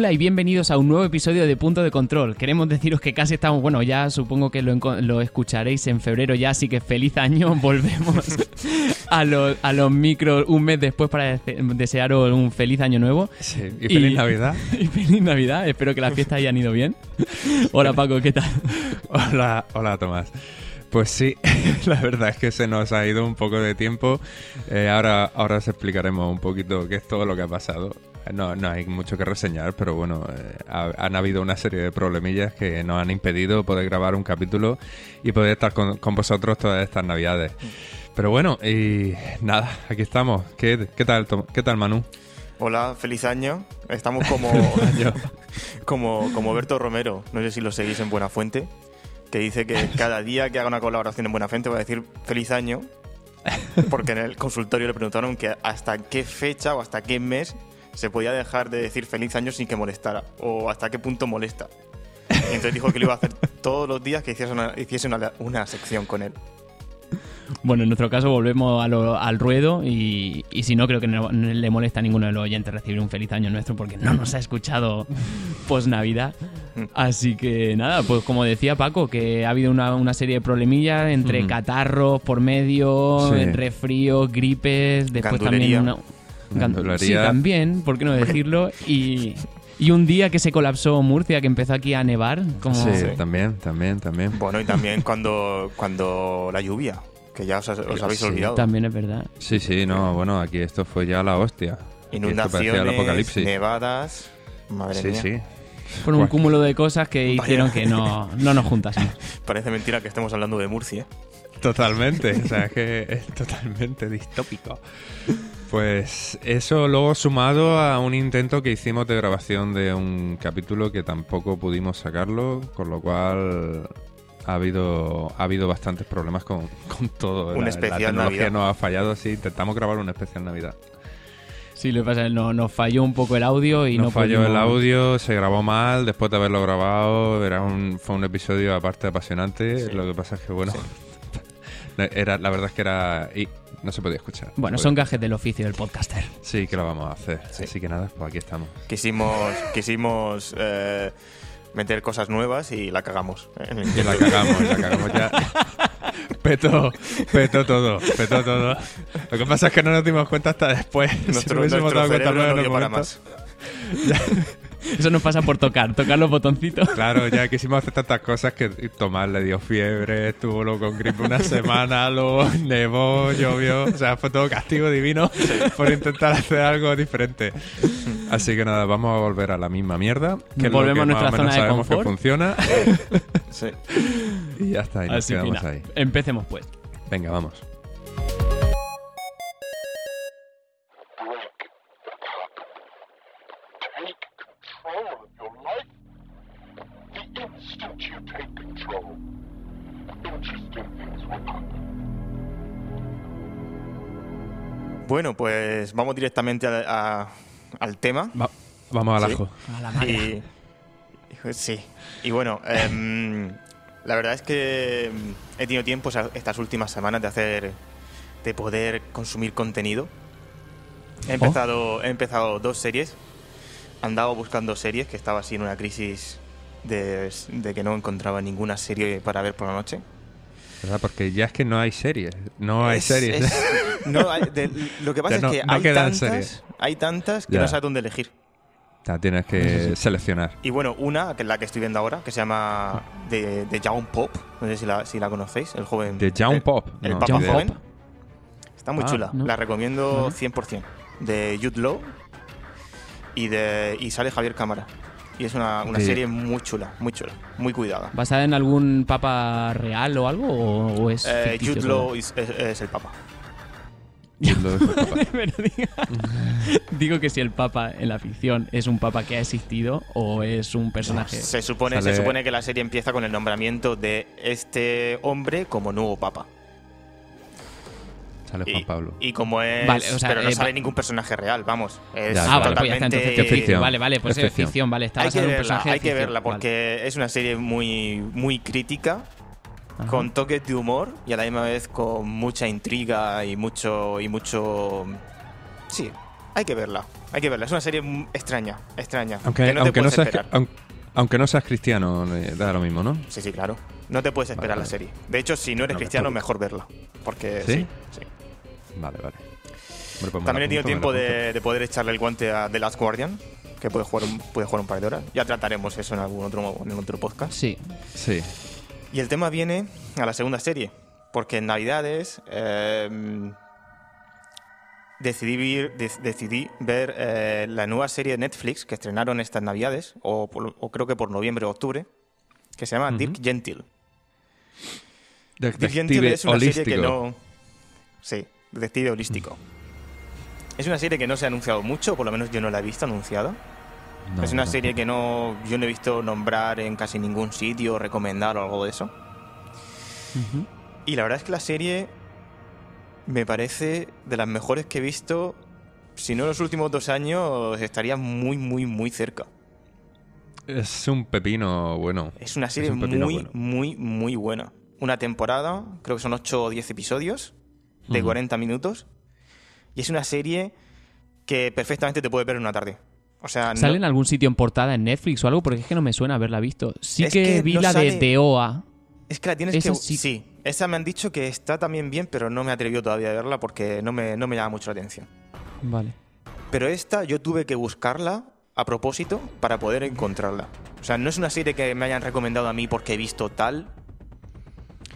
Hola y bienvenidos a un nuevo episodio de Punto de Control. Queremos deciros que casi estamos, bueno, ya supongo que lo, lo escucharéis en febrero ya, así que feliz año. Volvemos a, los- a los micros un mes después para dese- desearos un feliz año nuevo. Sí, y feliz Y- Navidad. Y feliz Navidad, espero que las fiestas hayan ido bien. Hola Paco, ¿qué tal? Hola, hola Tomás. Pues sí, la verdad es que se nos ha ido un poco de tiempo. Eh, ahora, ahora os explicaremos un poquito qué es todo lo que ha pasado. No, no hay mucho que reseñar, pero bueno, eh, ha- han habido una serie de problemillas que nos han impedido poder grabar un capítulo y poder estar con, con vosotros todas estas navidades. Pero bueno, y nada, aquí estamos. ¿Qué, qué tal, qué tal Manu? Hola, feliz año. Estamos como, como, como Berto Romero, no sé si lo seguís en Buenafuente, que dice que cada día que haga una colaboración en Buenafuente va a decir feliz año, porque en el consultorio le preguntaron que hasta qué fecha o hasta qué mes se podía dejar de decir feliz año sin que molestara, o hasta qué punto molesta. Y entonces dijo que lo iba a hacer todos los días que hiciese una, hiciese una, una sección con él. Bueno, en nuestro caso volvemos a lo- al ruedo y, y si no, creo que no, no le molesta a ninguno de los oyentes recibir un feliz año nuestro porque no nos ha escuchado post Navidad. Así que nada, pues como decía Paco, que ha habido una, una serie de problemillas entre Ujú. catarros por medio, Sí. resfríos, gripes, después Gandulería. también una... Sí, también, ¿por qué no decirlo? Y, y un día que se colapsó Murcia, que empezó aquí a nevar, como... Sí, Sí. también, también, también. Bueno, y también cuando, cuando la lluvia, que ya os, os habéis Sí, olvidado. También es verdad. Sí, sí, no, bueno, aquí esto fue ya la hostia. Parecía el Inundaciones, apocalipsis. nevadas. Madre Sí, mía. sí. Fueron un cúmulo de cosas que Vaya. hicieron que no, no nos juntásemos. Parece mentira que estemos hablando de Murcia. Totalmente, o sea, es que es totalmente distópico. Pues eso luego sumado a un intento que hicimos de grabación de un capítulo que tampoco pudimos sacarlo, con lo cual ha habido ha habido bastantes problemas con, con todo. Un la, especial la tecnología Navidad. nos ha fallado, sí, intentamos grabar un especial Navidad. Sí, lo que pasa es que no- nos falló un poco el audio y nos no falló el audio, se grabó mal, después de haberlo grabado, era un, fue un episodio aparte apasionante. Sí. Lo que pasa es que, bueno, era, la verdad es que era. Y no se podía escuchar. Bueno, Pues, son gajes del oficio del podcaster. Sí, que lo vamos a hacer. Sí. Así que nada, pues aquí estamos. Quisimos, quisimos eh, meter cosas nuevas y la cagamos. el Y la cagamos, la cagamos ya. Petó, petó todo, petó todo. Lo que pasa es que no nos dimos cuenta hasta después. si Nuestro, nos hubiésemos nuestro dado cuenta no dio para más. Eso nos pasa por tocar, tocar los botoncitos. Claro, ya quisimos hacer tantas cosas que Tomás le dio fiebre, estuvo luego con gripe una semana, luego nevó, llovió, o sea, fue todo castigo divino por intentar hacer algo diferente. Así que nada, vamos a volver a la misma mierda. Que Volvemos que a nuestra más o menos zona de sabemos que confort. funciona. Sí. Y ya está, y nos Así que quedamos ahí. empecemos pues. Venga, vamos. The instant you take control, interesting things will happen. Bueno, pues vamos directamente a- a- al tema. Va- vamos al Sí. ajo. A la. Y, y- sí. Y bueno, em, la verdad es que he tenido tiempo estas últimas semanas de hacer, de poder consumir contenido. He empezado, he empezado dos series. Andaba buscando series, que estaba así en una crisis de, de que no encontraba ninguna serie para ver por la noche. ¿Verdad? Porque ya es que no hay series. No hay Es- series. es- no, hay- de- lo que pasa Ya no- es que no hay, tantas, series. hay tantas que Ya. no sabes dónde elegir. Sea, tienes que seleccionar. Y bueno, una, que es la que estoy viendo ahora, que se llama de, de Young Pop. No sé si la, si la conocéis, el joven. De Young el- Pop. El No, Papa joven. Está muy Ah, chula. no. La recomiendo Vale. 100%. De Jude Law y, de, y sale Javier Cámara. Y es una, una Sí. serie muy chula, muy chula, muy cuidada. ¿Basada en algún papa real o algo? ¿O, o es Eh, ficticio Jude? Law es, es- es el Papa. Pero diga- digo que si el papa en la ficción es un papa que ha existido o es un personaje... Se supone, Sale- se supone que la serie empieza con el nombramiento de este hombre como nuevo Papa. Sale Juan Y, Pablo. y como es. Vale, o sea, pero no eh, sale ningún personaje real, vamos. Es Ya, Ah, vale, pues ya está, entonces ficción. Vale, vale, pues Es es ficción. ficción, vale. Está Hay que en un verla, personaje hay que verla vale. porque es una serie muy, muy crítica, Ajá. con toques de humor y a la misma vez con mucha intriga y mucho. y mucho. Sí, Hay que verla, hay que verla. Es una serie extraña, extraña. Aunque, que no te aunque, no puedes seas, aunque no seas cristiano, eh, da lo mismo, ¿no? Sí, sí, claro. No te puedes esperar Vale, la serie. De hecho, si no eres No, cristiano, mejor. mejor verla. Porque ¿Sí? sí, sí. Vale, vale. Hombre, pues También he tenido tiempo de, de poder echarle el guante a The Last Guardian, que puede jugar, un, puede jugar un par de horas. Ya trataremos eso en algún otro, en otro podcast. Sí. Sí. Y el tema viene a la segunda serie, porque en Navidades eh, decidí, vir- de- decidí ver eh, la nueva serie de Netflix que estrenaron estas Navidades, o, por- o creo que por noviembre o octubre, que se llama Ujú. Dirk Gentil. Dirk Gentil es una serie que no... Sí, detective holístico. Es una serie que no se ha anunciado mucho, por lo menos yo no la he visto anunciada. No, es una no. serie que no yo no he visto nombrar en casi ningún sitio, recomendar o algo de eso. Y la verdad es que la serie me parece de las mejores que he visto. Si no en los últimos dos años, estaría muy, muy, muy cerca. Es un pepino bueno. Es una serie un muy, bueno. muy, muy buena. Una temporada, creo que son 8 o 10 episodios de Ujú. 40 minutos. Y es una serie que perfectamente te puede ver en una tarde. O sea, no- ¿Sale en algún sitio en portada en Netflix o algo? Porque es que no me suena haberla visto. Sí Es que, que vi no la de, sale- de OA. Es que la tienes Esa que... sí- Sí. esa me han dicho que está también bien, pero no me he atrevido todavía a verla porque no me, no me llama mucho la atención. Vale. Pero esta yo tuve que buscarla a propósito para poder encontrarla. O sea, no es una serie que me hayan recomendado a mí porque he visto tal.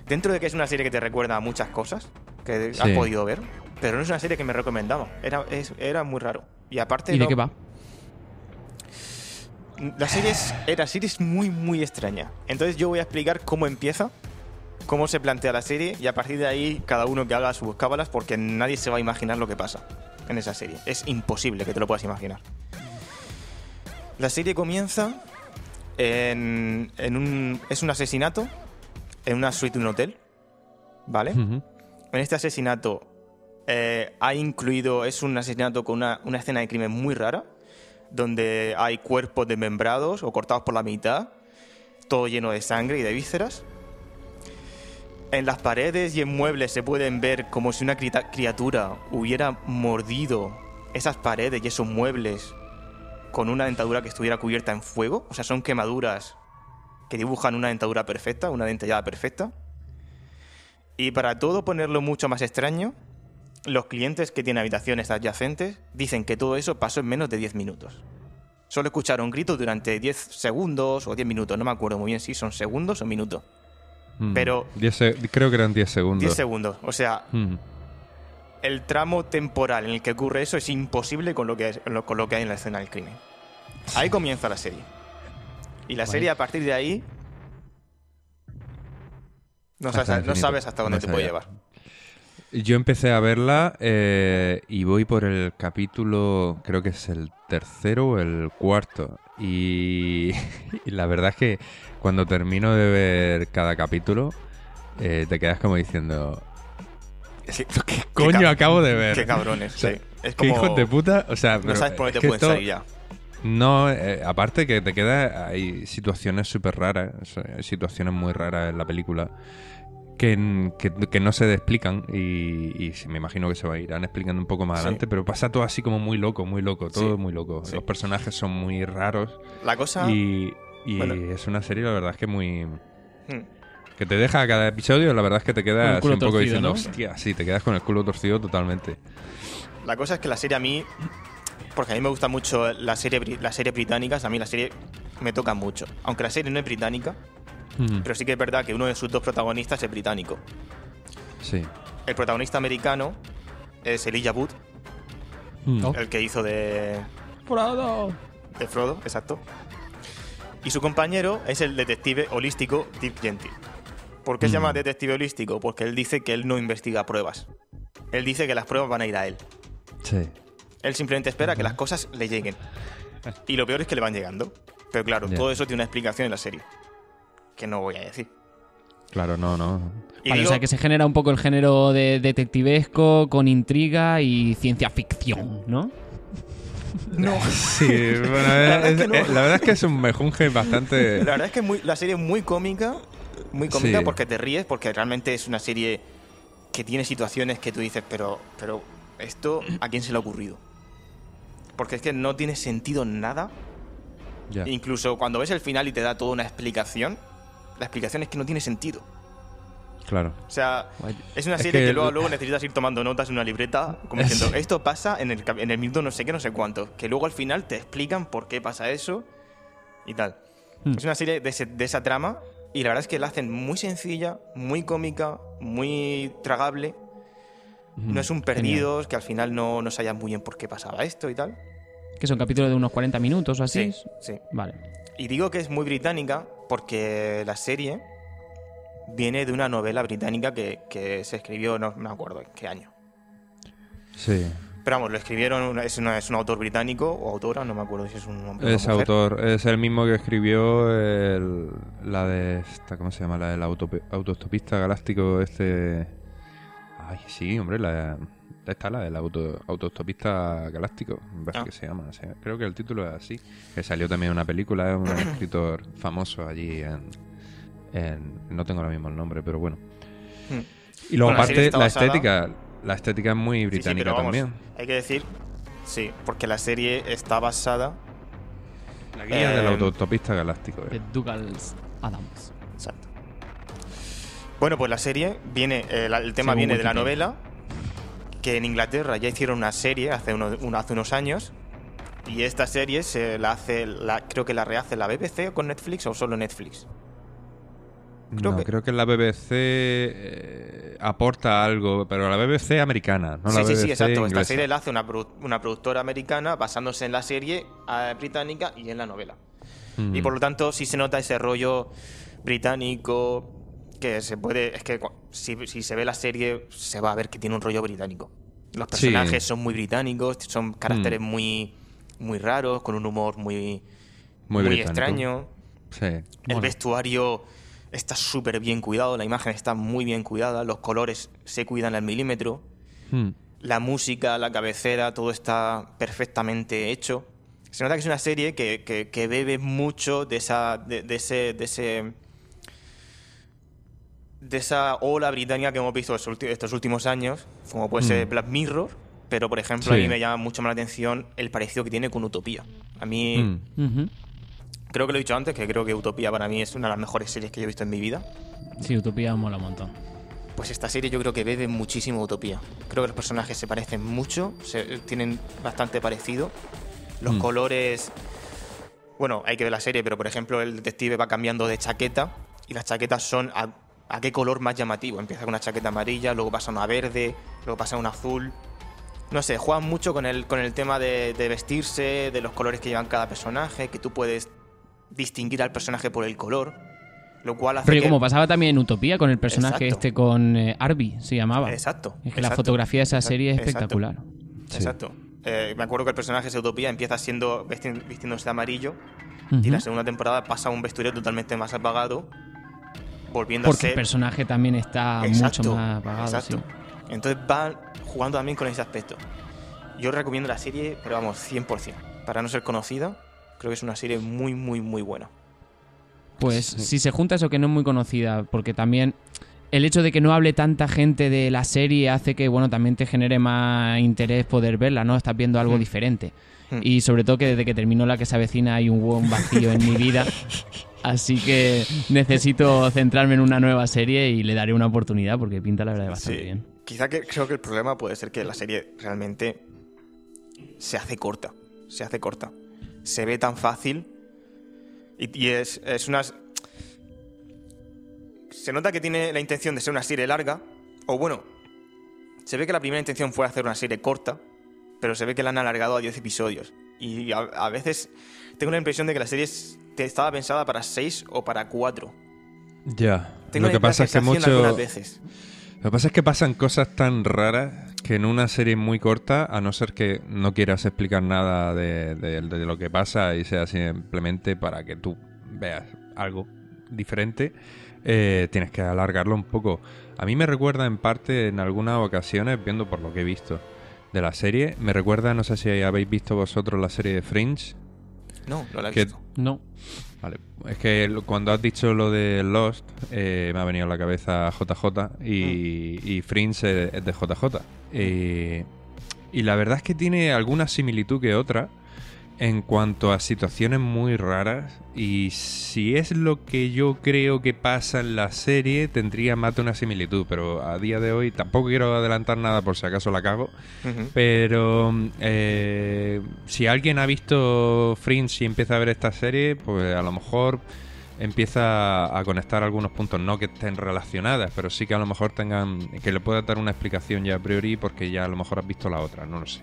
Dentro de que es una serie que te recuerda a muchas cosas que has podido ver, pero no es una serie que me recomendaba. Era, es- era muy raro. Y aparte... ¿Y de no- qué va? La serie es, era serie es muy, muy extraña. Entonces yo voy a explicar cómo empieza, cómo se plantea la serie y a partir de ahí cada uno que haga sus cábalas porque nadie se va a imaginar lo que pasa en esa serie. Es imposible que te lo puedas imaginar. La serie comienza en, en un... Es un asesinato en una suite de un hotel, ¿vale? Ujú. En este asesinato eh, ha incluido, es un asesinato con una, una escena de crimen muy rara, donde hay cuerpos desmembrados o cortados por la mitad, todo lleno de sangre y de vísceras. En las paredes y en muebles se pueden ver como si una criatura hubiera mordido esas paredes y esos muebles con una dentadura que estuviera cubierta en fuego. O sea, son quemaduras que dibujan una dentadura perfecta, una dentellada perfecta. Y para todo ponerlo mucho más extraño, los clientes que tienen habitaciones adyacentes dicen que todo eso pasó en menos de 10 minutos. Solo escucharon gritos durante 10 segundos o 10 minutos, no me acuerdo muy bien si son segundos o minutos. Mm. Pero- Diez creo que eran 10 segundos. 10 segundos, o sea, Mm. el tramo temporal en el que ocurre eso es imposible con lo que, con lo que hay en la escena del crimen. Ahí comienza la serie. Y la serie a partir de ahí... No Hasta sabes, no infinito. sabes hasta dónde No te puede llevar. Yo empecé a verla eh, y voy por el capítulo, creo que es el tercero o el cuarto. Y, y la verdad es que cuando termino de ver cada capítulo, eh, te quedas como diciendo, Sí. ¿qué coño ca- acabo de ver? Qué cabrones, O sea, sí. Es ¿Qué hijos de puta? O sea, No sabes por que te pueden salir ya. No, eh, aparte que te queda, hay situaciones súper raras, hay situaciones muy raras en la película que, n- que, que no se explican y, y me imagino que se va a irán explicando un poco más Sí. adelante, pero pasa todo así como muy loco, muy loco, todo Sí, muy loco. sí. Los personajes son muy raros La cosa... y, y Bueno. es una serie, la verdad es que muy... Hmm. Que te deja cada episodio, la verdad es que te quedas un poco diciendo, ¿no? hostia, sí, te quedas con el culo torcido totalmente. La cosa es que la serie a mí, porque a mí me gusta mucho la serie, las series británicas, a mí la serie me toca mucho. Aunque la serie no es británica, Mm, pero sí que es verdad que uno de sus dos protagonistas es británico. Sí. El protagonista americano es Elijah Wood, Mm. Oh. el que hizo de, ¡Frodo! de Frodo, exacto. Y su compañero es el detective holístico Dick Gentil. ¿Por qué se llama Mm. detective holístico? Porque él dice que él no investiga pruebas. Él dice que las pruebas van a ir a él. Sí. Él simplemente espera que las cosas le lleguen. Y lo peor es que le van llegando. Pero claro, todo eso tiene una explicación en la serie. Que no voy a decir. Claro, no, no. Y Vale, digo- o sea que se genera un poco el género de detectivesco con intriga y ciencia ficción, ¿no? No. Sí, bueno, verdad es- es que no. la verdad es que es un mejunje bastante... La verdad es que muy- la serie es muy cómica. Muy cómica Sí. porque te ríes, porque realmente es una serie que tiene situaciones que tú dices, pero, pero ¿esto a quién se le ha ocurrido? Porque es que no tiene sentido nada. Incluso cuando ves el final y te da toda una explicación, la explicación es que no tiene sentido. Claro. O sea, es una Es serie que, que luego, luego necesitas ir tomando notas en una libreta, como diciendo, esto pasa en el, en el minuto no sé qué, no sé cuánto. Que luego al final te explican por qué pasa eso y tal. Hmm. Es una serie de, ese- de esa trama y la verdad es que la hacen muy sencilla, muy cómica, muy tragable. No es un perdidos, que al final no, no sabías muy bien por qué pasaba esto y tal. Que son capítulos de unos 40 minutos o así. Sí, sí. Vale. Y digo que es muy británica porque la serie viene de una novela británica que, que se escribió, no me acuerdo en qué año. Sí. Pero vamos, lo escribieron, es, una- es un autor británico o autora, no me acuerdo si es un hombre o una Es mujer. autor, es el mismo que escribió el- la de esta, ¿cómo se llama? La del autostopista galáctico este. Ay, sí, hombre, la esta la del auto, autostopista galáctico, Ah. que se llama. Creo que el título es así. Que salió también una película, es un escritor famoso allí en, en- no tengo ahora mismo el nombre, pero bueno. Hmm. Y luego Bueno, aparte la basada- estética, la estética es muy Sí, sí, británica pero vamos, también. Hay que decir, sí, porque la serie está basada. La guía del eh, autostopista galáctico. eh. De Douglas Adams. Exacto. Bueno, pues la serie viene, eh, la- el tema Según viene de la novela, que en Inglaterra ya hicieron una serie hace, uno- un- hace unos años. Y esta serie se la hace, la, creo que la rehace la BBC con Netflix o solo Netflix. creo no, que- creo que la BBC eh, aporta algo, pero la BBC americana, no sí, la sí, BBC sí, exacto. Esta serie la hace una, produ- una productora americana basándose en la serie eh, británica y en la novela. Mm. Y por lo tanto, sí se nota ese rollo británico que se puede. Es que si, si se ve la serie, se va a ver que tiene un rollo británico. Los Sí. personajes son muy británicos, son caracteres Mm. muy, muy raros, con un humor muy, Muy extraño. Sí. El vestuario está súper bien cuidado, la imagen está muy bien cuidada, los colores se cuidan al milímetro. Mm. La música, la cabecera, todo está perfectamente hecho. Se nota que es una serie que, que- que bebe mucho de esa. de, de ese. de ese. De esa ola británica que hemos visto estos últimos años, como puede ser Mm. Black Mirror, pero por ejemplo Sí. a mí me llama mucho más la atención el parecido que tiene con Utopía. A mí, Mm. Creo que lo he dicho antes, que creo que Utopía para mí es una de las mejores series que yo he visto en mi vida. Sí, Utopía mola un montón. Pues esta serie yo creo que bebe muchísimo Utopía. Creo que los personajes se parecen mucho, se, tienen bastante parecido. Los Mm. colores. Bueno, hay que ver la serie, pero por ejemplo, el detective va cambiando de chaqueta y las chaquetas son a, a qué color más llamativo. Empieza con una chaqueta amarilla, luego pasa a una verde, luego pasa a una azul. No sé, juegan mucho con el, con el tema de, de vestirse, de los colores que llevan cada personaje, que tú puedes distinguir al personaje por el color. Lo cual hace Pero que... como pasaba también en Utopía con el personaje Exacto. este con eh, Arby, se llamaba. Exacto. Es que la exacto. fotografía de esa serie es Exacto. espectacular. Sí. Exacto. Eh, me acuerdo que el personaje de Utopía empieza siendo visti- vistiéndose de amarillo Ujú. y la segunda temporada pasa a un vestuario totalmente más apagado, volviendo Porque a el ser personaje también está Exacto, mucho más apagado. exacto. sí. Entonces van jugando también con ese aspecto. Yo recomiendo la serie, pero vamos, 100%. Para no ser conocida, creo que es una serie muy, muy, muy buena. Pues si se junta eso que no es muy conocida, porque también el hecho de que no hable tanta gente de la serie hace que, bueno, también te genere más interés poder verla, ¿no? Estás viendo algo Mm. diferente. Mm. Y sobre todo que desde que terminó la que se avecina hay un buen vacío en mi vida. Así que necesito centrarme en una nueva serie y le daré una oportunidad porque pinta la verdad bastante Sí. bien. Quizá que creo que el problema puede ser que la serie realmente se hace corta. Se hace corta. Se ve tan fácil. Y, y es, es unas. Se nota que tiene la intención de ser una serie larga. O bueno, se ve que la primera intención fue hacer una serie corta. Pero se ve que la han alargado a 10 episodios. Y a, a veces tengo la impresión de que la serie estaba pensada para 6 o para 4. Ya. Tengo Lo que pasa es que mucho. veces. Lo que pasa es que pasan cosas tan raras que en una serie muy corta, a no ser que no quieras explicar nada de, de- de lo que pasa y sea simplemente para que tú veas algo diferente, eh, tienes que alargarlo un poco. A mí me recuerda en parte, en algunas ocasiones, viendo por lo que he visto de la serie, me recuerda, no sé si habéis visto vosotros la serie de Fringe. No, no la he Que- visto. No. Vale, es que cuando has dicho lo de Lost, eh, me ha venido a la cabeza JJ y, y Fringe es de JJ. Y, Y la verdad es que tiene alguna similitud que otra en cuanto a situaciones muy raras. Y si es lo que yo creo que pasa en la serie, tendría más de una similitud. Pero a día de hoy tampoco quiero adelantar nada por si acaso la cago. Pero eh, si alguien ha visto Fringe y empieza a ver esta serie, pues a lo mejor empieza a conectar algunos puntos, no que estén relacionadas, pero sí que a lo mejor tengan, que le pueda dar una explicación ya a priori porque ya a lo mejor has visto la otra, no lo sé.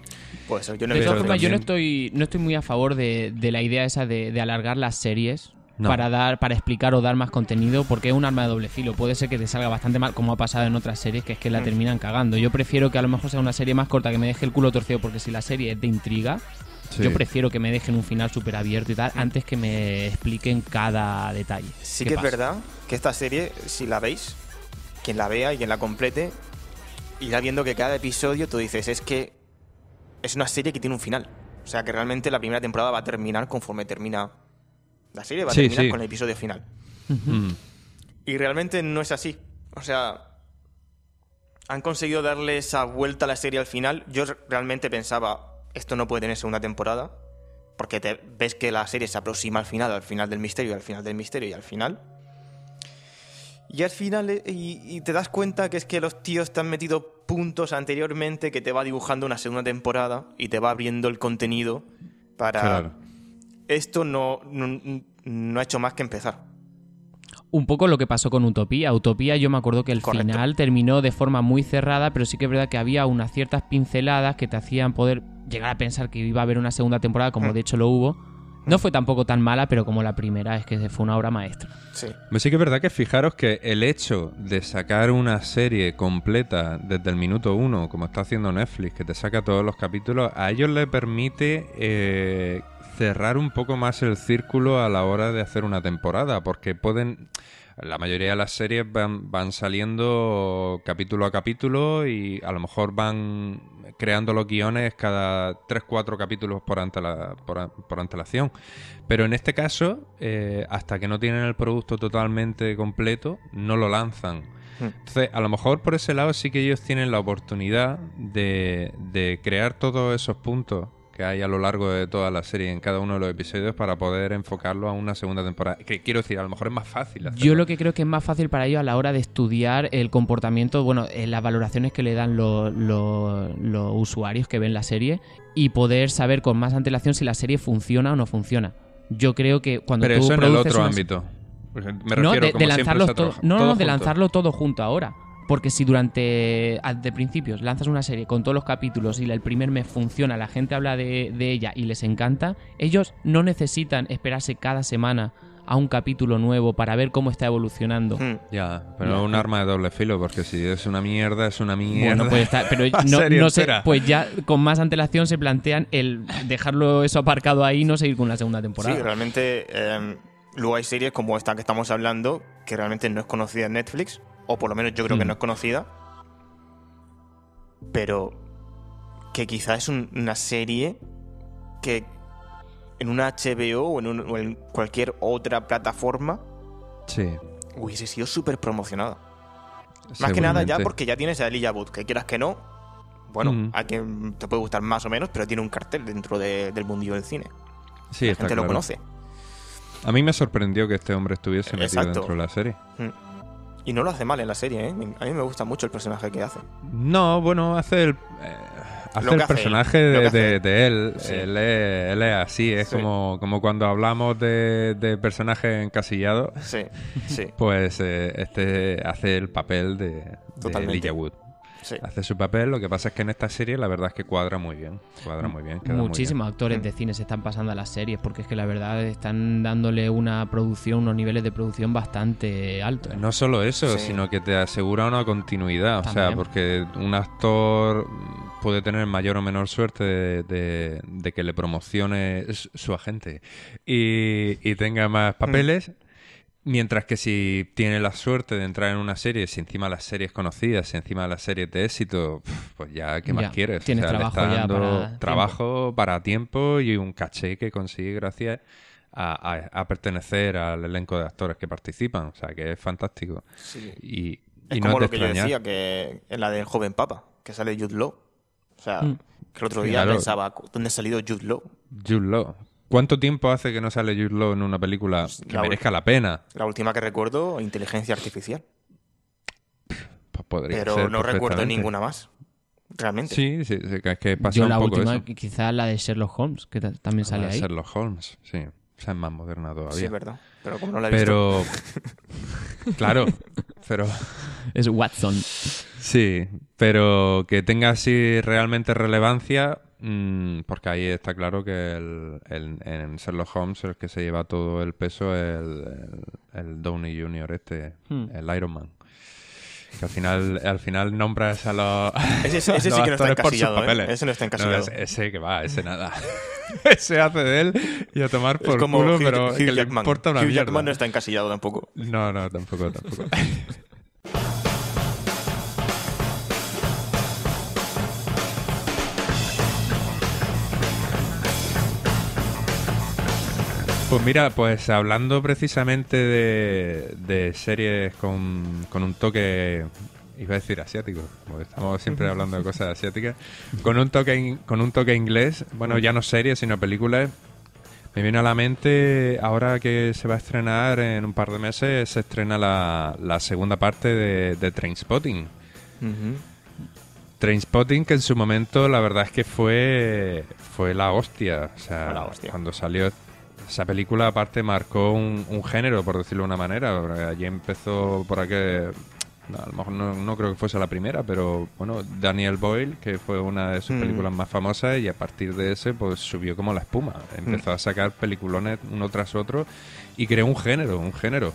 Pues yo no De he todas formas, yo no estoy, no estoy muy a favor de, de la idea esa de, de alargar las series No. para dar, para explicar o dar más contenido, porque es un arma de doble filo. Puede ser que te salga bastante mal, como ha pasado en otras series, que es que la Mm. terminan cagando. Yo prefiero que a lo mejor sea una serie más corta que me deje el culo torcido, porque si la serie es de intriga, Sí. yo prefiero que me dejen un final súper abierto y tal, antes que me expliquen cada detalle. Sí ¿Qué que es verdad que esta serie, si la veis, quien la vea y quien la complete, irá viendo que cada episodio tú dices, es que es una serie que tiene un final. O sea, que realmente la primera temporada va a terminar conforme termina la serie, va a Sí, terminar sí. con el episodio final. Mm. Y realmente no es así. O sea, han conseguido darle esa vuelta a la serie al final. Yo realmente pensaba, esto no puede tener segunda temporada, porque te ves que la serie se aproxima al final, al final del misterio, al final del misterio y al final. Y al final, eh, y, y te das cuenta que es que los tíos te han metido puntos anteriormente que te va dibujando una segunda temporada y te va abriendo el contenido para... Claro. Esto no, no, no ha hecho más que empezar. Un poco lo que pasó con Utopía. Utopía yo me acuerdo que el Correcto. final terminó de forma muy cerrada, pero sí que es verdad que había unas ciertas pinceladas que te hacían poder llegar a pensar que iba a haber una segunda temporada, como Mm. de hecho lo hubo. No fue tampoco tan mala, pero como la primera, es que fue una obra maestra. Sí. Pues sí que es verdad que fijaros que el hecho de sacar una serie completa desde el minuto uno, como está haciendo Netflix, que te saca todos los capítulos, a ellos les permite eh, cerrar un poco más el círculo a la hora de hacer una temporada, porque pueden... La mayoría de las series van, van saliendo capítulo a capítulo y a lo mejor van creando los guiones cada 3-4 capítulos por, antela- por, a- por antelación. Pero en este caso, eh, hasta que no tienen el producto totalmente completo, no lo lanzan. Hmm. Entonces, a lo mejor por ese lado sí que ellos tienen la oportunidad de, de crear todos esos puntos que hay a lo largo de toda la serie en cada uno de los episodios para poder enfocarlo a una segunda temporada. Que quiero decir, a lo mejor es más fácil. Yo hacerlo. lo que creo que es más fácil para ellos a la hora de estudiar el comportamiento, bueno, eh, las valoraciones que le dan los, los- los usuarios que ven la serie y poder saber con más antelación si la serie funciona o no funciona. Yo creo que cuando Pero tú eso en el otro ámbito. Pues Me refiero no, de, como de ha todo, no, no, Todo de junto. lanzarlo todo junto ahora. Porque si durante a- de principios lanzas una serie con todos los capítulos y el primer mes funciona, la gente habla de, de ella y les encanta, ellos no necesitan esperarse cada semana a un capítulo nuevo para ver cómo está evolucionando. Hmm. Ya, pero es un arma de doble filo, porque si es una mierda, es una mierda. Bueno, pues está, pero no, sé, pues ya con más antelación se plantean el dejarlo eso aparcado ahí y no seguir con la segunda temporada. Sí, realmente. eh, luego hay series como esta que estamos hablando, que realmente no es conocida en Netflix, o por lo menos yo creo que Mm. no es conocida, pero que quizás es un- una serie que en una HBO o en, un- o en cualquier otra plataforma Sí. hubiese sido súper promocionada. Más que nada ya porque ya tienes a Elijah Wood, que quieras que no, bueno, Mm. a quien te puede gustar más o menos, pero tiene un cartel dentro de- del mundillo del cine. Sí, La está gente lo conoce. A mí me sorprendió que este hombre estuviese metido Exacto. dentro de la serie. Y no lo hace mal en la serie, ¿eh? A mí me gusta mucho el personaje que hace. No, bueno, hace el, eh, hace el hace personaje él, de, él. de él. Sí. Él, es, él es así, es Sí. como, como cuando hablamos de, de personajes encasillados, Sí, sí, pues eh, este hace el papel de, de Totalmente. Elijah Wood. Sí. Hace su papel, lo que pasa es que en esta serie la verdad es que cuadra muy bien. Cuadra muy bien. queda muy bien. Muchísimos actores Mm. de cine se están pasando a las series porque es que la verdad están dándole una producción, unos niveles de producción bastante altos. No solo eso, Sí. sino que te asegura una continuidad. O sea, porque un actor puede tener mayor o menor suerte de, de- de que le promocione su agente y, y tenga más papeles. Mientras que si tiene la suerte de entrar en una serie, si encima las series conocidas, si encima las series de éxito, pues ya, ¿qué más Ya, quieres? tienes le trabajo está ya dando para trabajo para tiempo y un caché que consigue gracias a, a- a pertenecer al elenco de actores que participan. O sea, que es fantástico. sí. Y, y Es no como lo que yo decía, que en la del joven papa, que sale Jude Law. O sea, Mm. Que el otro día Claro. pensaba, ¿dónde ha salido Jude Law? Jude Law. ¿Cuánto tiempo hace que no sale Jude Law en una película que La merezca la pena? La última que recuerdo, inteligencia artificial. Pues podría Pero ser no recuerdo ninguna más. Realmente. Sí, sí, sí, que es que pasa Yo un la poco última, eso. qui- quizá la de Sherlock Holmes, que ta- también sale Ah, ahí. Sherlock Holmes, sí. Esa es más moderna Sí, todavía. es verdad. Pero como no la he visto. pero... claro, pero... Es Watson. Sí, pero que tenga así realmente relevancia, mm, porque ahí está claro que el, el- en Sherlock Holmes el que se lleva todo el peso es el, el, el Downey Jr. este, Hmm. el Iron Man. Que al final, al final nombras a los, Ese, ese sí los que no está actores por sus encasillado. ¿eh? papeles. Ese no está No, encasillado. ese, ese que va, ese nada. ese hace de él y a tomar es por como culo, Hugh, pero Hugh que le Jackman. importa una Hugh mierda. Jackman no está encasillado tampoco. No, no, tampoco, tampoco. Pues mira, pues hablando precisamente de, de series con, con un toque, iba a decir asiático, porque estamos siempre hablando de cosas asiáticas, con un toque in- con un toque inglés, bueno, ya no series, sino películas. Me viene a la mente, ahora que se va a estrenar en un par de meses, se estrena la, la segunda parte de, de Trainspotting. Ujú. Trainspotting, que en su momento la verdad es que fue, fue la hostia. O sea, la hostia. cuando salió esa película, aparte, marcó un, un género, por decirlo de una manera. Allí empezó por aquí. no, a lo mejor no, no creo que fuese la primera, pero bueno, Daniel Boyle, que fue una de sus Mm. películas más famosas, y a partir de ese, pues subió como la espuma. Empezó a sacar peliculones uno tras otro y creó un género, un género.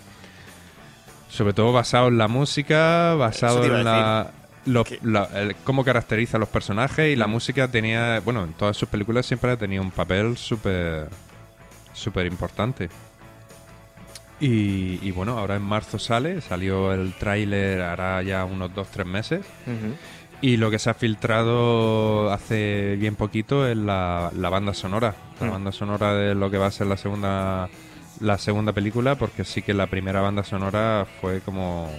Sobre todo basado en la música, basado en la, los- Que- la- el- cómo caracteriza a los personajes y la música tenía, bueno, en todas sus películas siempre ha tenido un papel súper súper importante. Y, y bueno, ahora en marzo sale, salió el tráiler hará ya unos 2-3 meses. Y lo que se ha filtrado hace bien poquito es la, la banda sonora. La Mm. banda sonora de lo que va a ser la segunda la segunda película, porque sí que la primera banda sonora fue como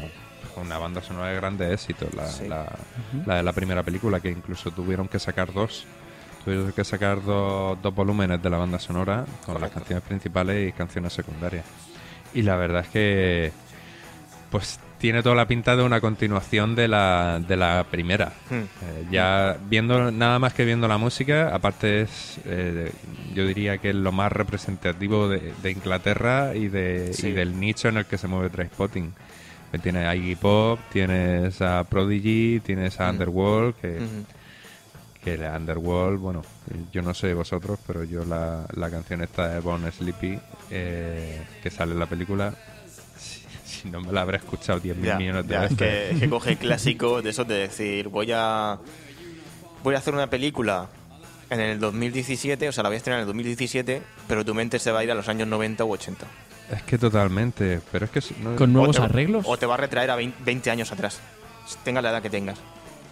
una banda sonora de grandes éxitos, la, Sí. la- la de la primera película, que incluso tuvieron que sacar dos. Tuvieron que sacar dos, dos volúmenes de la banda sonora con las canciones principales y canciones secundarias. Y la verdad es que pues tiene toda la pinta de una continuación de la, de la primera. Mm. Eh, ya viendo, nada más que viendo la música, aparte es, eh, yo diría que es lo más representativo de, de Inglaterra y, de, Sí. y del nicho en el que se mueve Trainspotting. Tienes a Iggy Pop, tienes a Prodigy, tienes a Mm. Underworld, que, Ujú. Que la Underworld, bueno, yo no sé vosotros, pero yo la, la canción esta de Born Sleepy, eh, que sale en la película, si, si no me la habré escuchado 10.000 Ya, millones de ya, es veces. que, es que coge el clásico de eso de decir, voy a voy a hacer una película en el 2017, o sea, la voy a estrenar en el 2017, pero tu mente se va a ir a los años 90 u 80. Es que totalmente, pero es que... no- Con nuevos o te, arreglos. O te va a retraer a 20, 20 años atrás. Tengas la edad que tengas.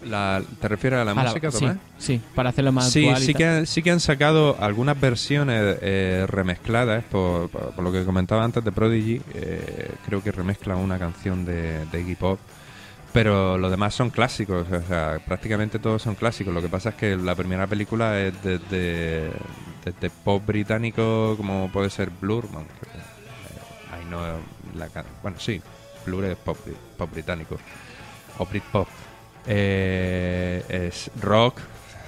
La- ¿Te refieres a la Ah, la- música, sí, sí, para hacerlo más Sí, actual sí que, han, sí que han sacado algunas versiones eh, remezcladas, por, por- por lo que comentaba antes de Prodigy, eh, creo que remezclan una canción de, de Iggy Pop, pero los demás son clásicos, o sea, prácticamente todos son clásicos. Lo que pasa es que la primera película es desde, desde pop británico, como puede ser Blur, bueno, que, eh, ahí no, la bueno, sí, Blur es pop, pop británico, o Britpop. Eh, es rock,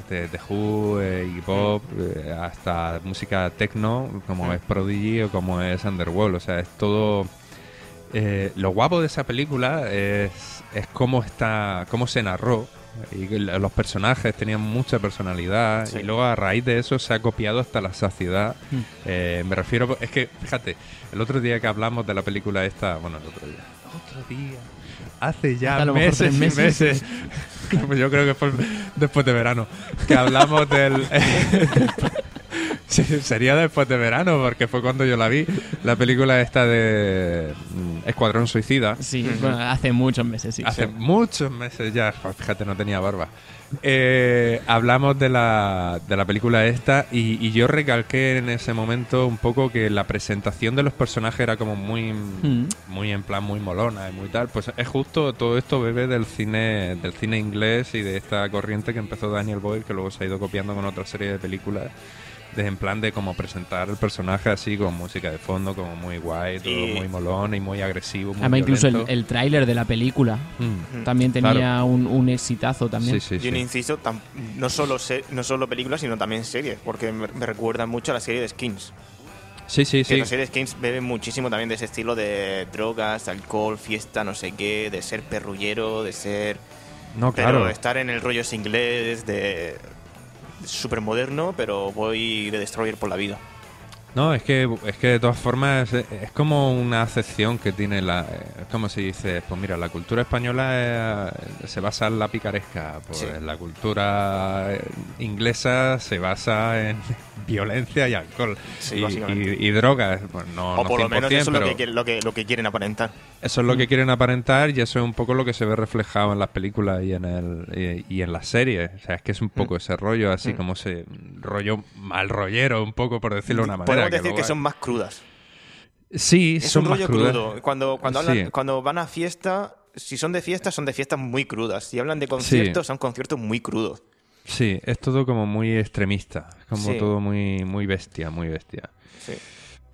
de The Who, eh, Pop, eh, hasta música techno, como es Prodigy o como es Underworld. O sea, es todo. eh, lo guapo de esa película es, es cómo está, cómo se narró. Y los personajes tenían mucha personalidad Sí. y luego a raíz de eso se ha copiado hasta la saciedad. Mm. Eh, me refiero, es que fíjate, el otro día que hablamos de la película esta, bueno, el otro día, otro día, hace ya meses, y meses. meses, Pues yo creo que fue después de verano, que hablamos del Sí, sería después de verano, porque fue cuando yo la vi. La película esta de mm, Escuadrón Suicida. Sí, bueno, hace muchos meses, sí. Hace muchos meses ya, Pues fíjate, no tenía barba. Eh, hablamos de la, de la película esta y, y yo recalqué en ese momento un poco que la presentación de los personajes era como muy, Mm. muy en plan muy molona y muy tal. Pues es justo todo esto bebe del cine, del cine inglés y de esta corriente que empezó Daniel Boyle, que luego se ha ido copiando con otra serie de películas. De, en plan de como presentar el personaje así con música de fondo, como muy guay, todo Y- muy molón y muy agresivo. Muy Además, incluso el, el tráiler de la película Mm. también tenía Claro. un, un exitazo también. Sí, sí, Yo un sí. inciso, tam- no solo se- no solo películas, sino también series, porque me, me recuerda mucho a la serie de Skins. Sí, sí, Que sí. la serie de Skins bebe muchísimo también de ese estilo de drogas, alcohol, fiesta, no sé qué, de ser perrullero, de ser... No, Pero claro. estar en el rollo inglés de... Súper moderno, pero voy de Destroyer por la vida. No, es que, es que de todas formas es, es como una acepción que tiene la... Es como si dices, pues mira, la cultura española eh, se basa en la picaresca, pues Sí. la cultura eh, inglesa se basa en violencia y alcohol. Sí, y, básicamente. y- y drogas, pues no, o no por lo menos 100%, eso es lo que, lo, que, lo que quieren aparentar. eso es lo que quieren aparentar y eso es un poco lo que se ve reflejado en las películas y en el y, y en las series. O sea, es que es un poco ese rollo, así como ese rollo mal rollero, un poco por decirlo de una manera. Podemos decir que, son más crudas. Sí, Es son un más rollo crudas. crudo. Cuando, cuando, hablan- Sí. cuando van a fiesta, si son de fiesta, son de fiestas muy crudas. Si hablan de conciertos, son conciertos muy crudos. Sí, es todo como muy extremista, como Sí. todo muy muy bestia, muy bestia. Sí.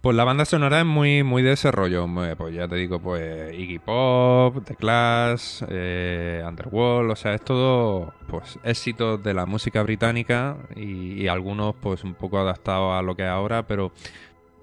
Pues la banda sonora es muy, muy de ese rollo. Pues ya te digo, pues Iggy Pop, The Clash, eh, Underworld, o sea, es todo pues éxitos de la música británica y, y algunos pues un poco adaptados a lo que es ahora, pero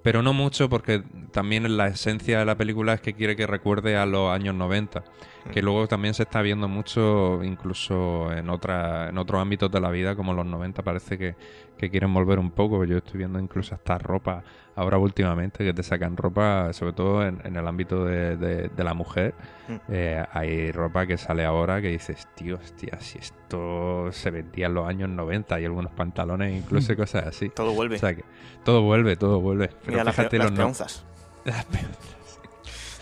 pero no mucho porque también la esencia de la película es que quiere que recuerde a los años 90, que luego también se está viendo mucho incluso en otra en otros ámbitos de la vida como los 90 parece que, que quieren volver un poco, yo estoy viendo incluso hasta ropa ahora últimamente que te sacan ropa, sobre todo en, en el ámbito de, de- de la mujer, Mm. eh, hay ropa que sale ahora que dices, tío, hostia, si esto se vendía en los años 90 y algunos pantalones, incluso y cosas así. Todo vuelve. O sea que todo vuelve, todo vuelve. Pero Mira las, fíjate las los no- peonzas.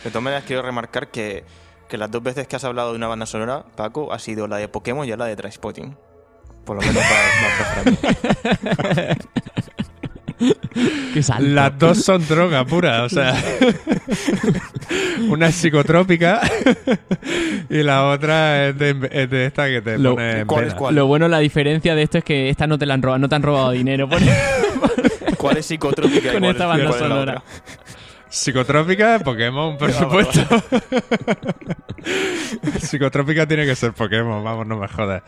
De todas maneras, quiero remarcar que, que las dos veces que has hablado de una banda sonora, Paco, ha sido la de Pokémon y la de Trainspotting. Por lo menos para, para- para mí. Qué salto. Las dos son droga pura, o sea. una es psicotrópica y la otra es de, es de esta que te Lo- pone ¿cuál es cuál? Lo bueno, la diferencia de esto es que esta no te la han robado, no te han robado dinero. ¿Cuál es psicotrópica Con cuál esta es- banda sonora. Psicotrópica, Pokémon, por supuesto. Psicotrópica tiene que ser Pokémon, vamos, no me jodas.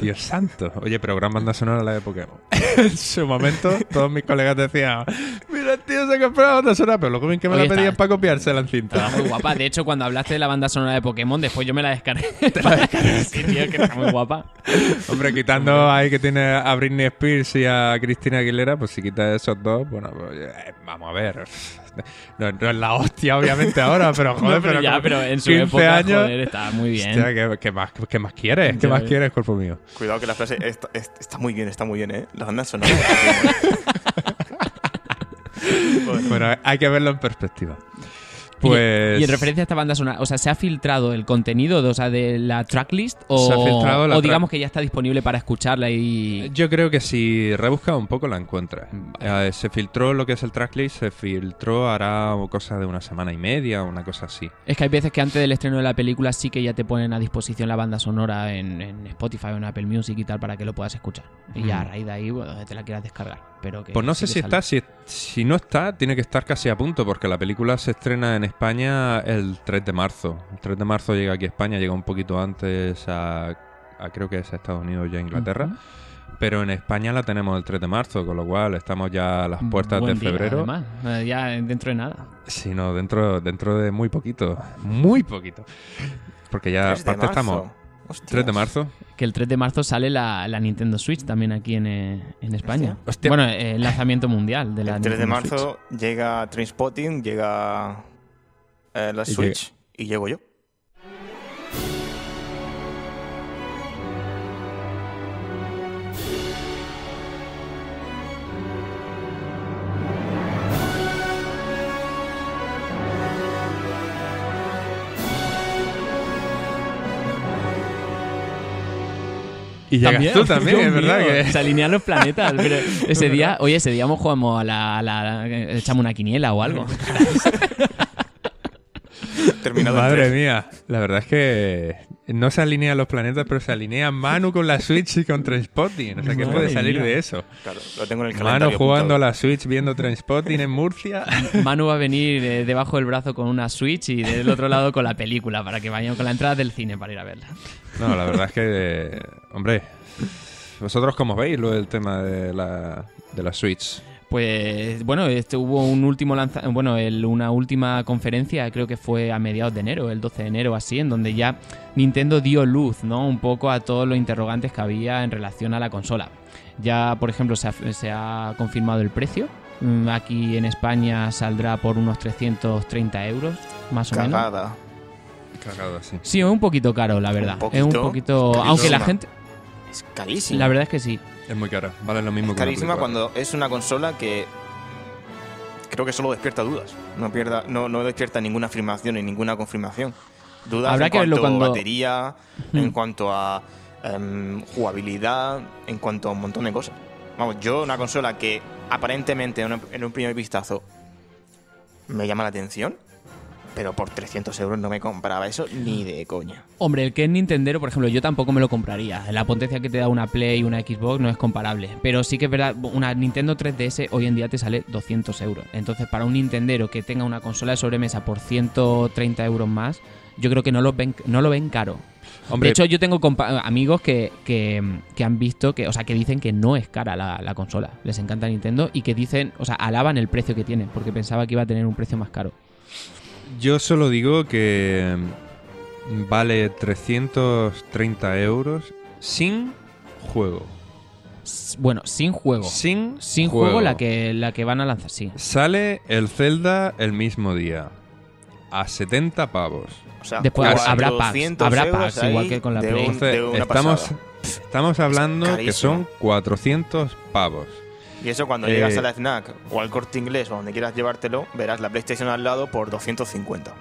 Dios santo. Oye, pero gran banda sonora la de Pokémon. en su momento, todos mis colegas decían, mira, tío se compró la banda sonora, pero luego bien que me Oye, la pedían para copiársela en cinta. Está muy guapa. De hecho, cuando hablaste de la banda sonora de Pokémon, después yo me la descargué. sí, tío, que está muy guapa. Hombre, quitando ahí que tiene a Britney Spears y a Cristina Aguilera, pues si quitas esos dos, bueno, pues eh, vamos a ver. No, no es la hostia, obviamente, ahora, pero joder, No, pero ya, como pero en su 15 época, años. joder, está muy bien. Hostia, ¿qué, qué más, qué más quieres? ¿Qué Ya más ves. quieres, cuerpo mío? Cuidado que la frase está, es- está muy bien, está muy bien, ¿eh? La banda sonora. Bueno, hay que verlo en perspectiva. Y- Pues. Y, en referencia a esta banda sonora, o sea, ¿se ha filtrado el contenido de, o sea, de la tracklist? O, Se ha filtrado la o digamos que ya está disponible para escucharla y... Yo creo que si rebuscas un poco la encuentras. Vale. Eh, se filtró lo que es el tracklist, se filtró hará cosa de una semana y media, una cosa así. Es que hay veces que antes del estreno de la película sí que ya te ponen a disposición la banda sonora en, en Spotify o en Apple Music y tal para que lo puedas escuchar. Y ya a raíz de ahí, bueno, donde te la quieras descargar. Que Pues no sé si está, si, si no está, tiene que estar casi a punto, porque la película se estrena en España el 3 de marzo. El 3 de marzo llega aquí a España, llega un poquito antes a, a creo que es a Estados Unidos y a Inglaterra. Pero en España la tenemos el 3 de marzo, con lo cual estamos ya a las puertas Buen de día, febrero. además, eh, ya dentro de nada. Sí, no, dentro, dentro de muy poquito. Muy poquito. Porque ya 3 de aparte estamos. Hostias. 3 de marzo. Que el 3 de marzo sale la, la Nintendo Switch también aquí en, eh, en España. Hostia. Bueno, eh, el lanzamiento mundial de la El 3 de Nintendo Switch. marzo llega Trainspotting, llega eh, la Y Switch y llego yo. Y llegas tú también, Dios es verdad mío, que- Se alinean los planetas. Pero ese día, oye, ese día jugamos a la, a la- Echamos una quiniela o algo. Terminado Madre mía, la verdad es que no se alinean los planetas, pero se alinea Manu con la Switch y con Trainspotting. O sea, ¿qué Madre puede salir mía. de eso? Claro, lo tengo en el Manu jugando a la Switch viendo Trainspotting en Murcia. Manu va a venir eh, debajo del brazo con una Switch y del otro lado con la película para que vayan con la entrada del cine para ir a verla. No, la verdad es que, eh, hombre, ¿vosotros cómo veis lo del tema de la, de la Switch? Pues bueno, este, hubo un último lanza bueno, el- una última conferencia, creo que fue a mediados de enero, el 12 de enero así, en donde ya Nintendo dio luz, ¿no? Un poco a todos los interrogantes que había en relación a la consola. Ya, por ejemplo, se ha, se ha confirmado el precio. Mm, Aquí en España saldrá por unos 330 euros, más o menos. Cagada. Así. Sí, es un poquito caro, la verdad. Un es un poquito. Aunque la gente. Es carísimo. La verdad es que sí. Es muy cara, vale lo mismo es que carísima Play 4. cuando es una consola que creo que solo despierta dudas. No, pierda, no, no despierta ninguna afirmación ni ninguna confirmación. Dudas Habrá en que cuanto a cuando- batería, Hmm. en cuanto a em, jugabilidad, en cuanto a un montón de cosas. Vamos, yo una consola que aparentemente en un primer vistazo me llama la atención, pero por 300 euros no me compraba eso ni de coña. Hombre, el que es Nintendero, por ejemplo, yo tampoco me lo compraría. La potencia que te da una Play y una Xbox no es comparable. Pero sí que es verdad, una Nintendo 3DS hoy en día te sale 200 euros. Entonces, para un Nintendero que tenga una consola de sobremesa por 130 euros más, yo creo que no lo ven, no lo ven caro. Hombre, de hecho, yo tengo amigos que, que, que han visto que, o sea, que dicen que no es cara la, la consola. Les encanta Nintendo y que dicen, o sea, alaban el precio que tiene, porque pensaba que iba a tener un precio más caro. Yo solo digo que mm, vale 330 euros sin juego. Bueno, sin juego. Sin, Sin juego, la, que, la que van a lanzar, sí. Sale el Zelda el mismo día. A 70 pavos. O sea, Después habrá packs, 400 habrá packs, igual que con la de Play. un- Entonces, de una estamos, pasada. estamos hablando que son 400 pavos. Y eso cuando Eh, llegas a la FNAC o al corte inglés o donde quieras llevártelo, verás la PlayStation al lado por 250.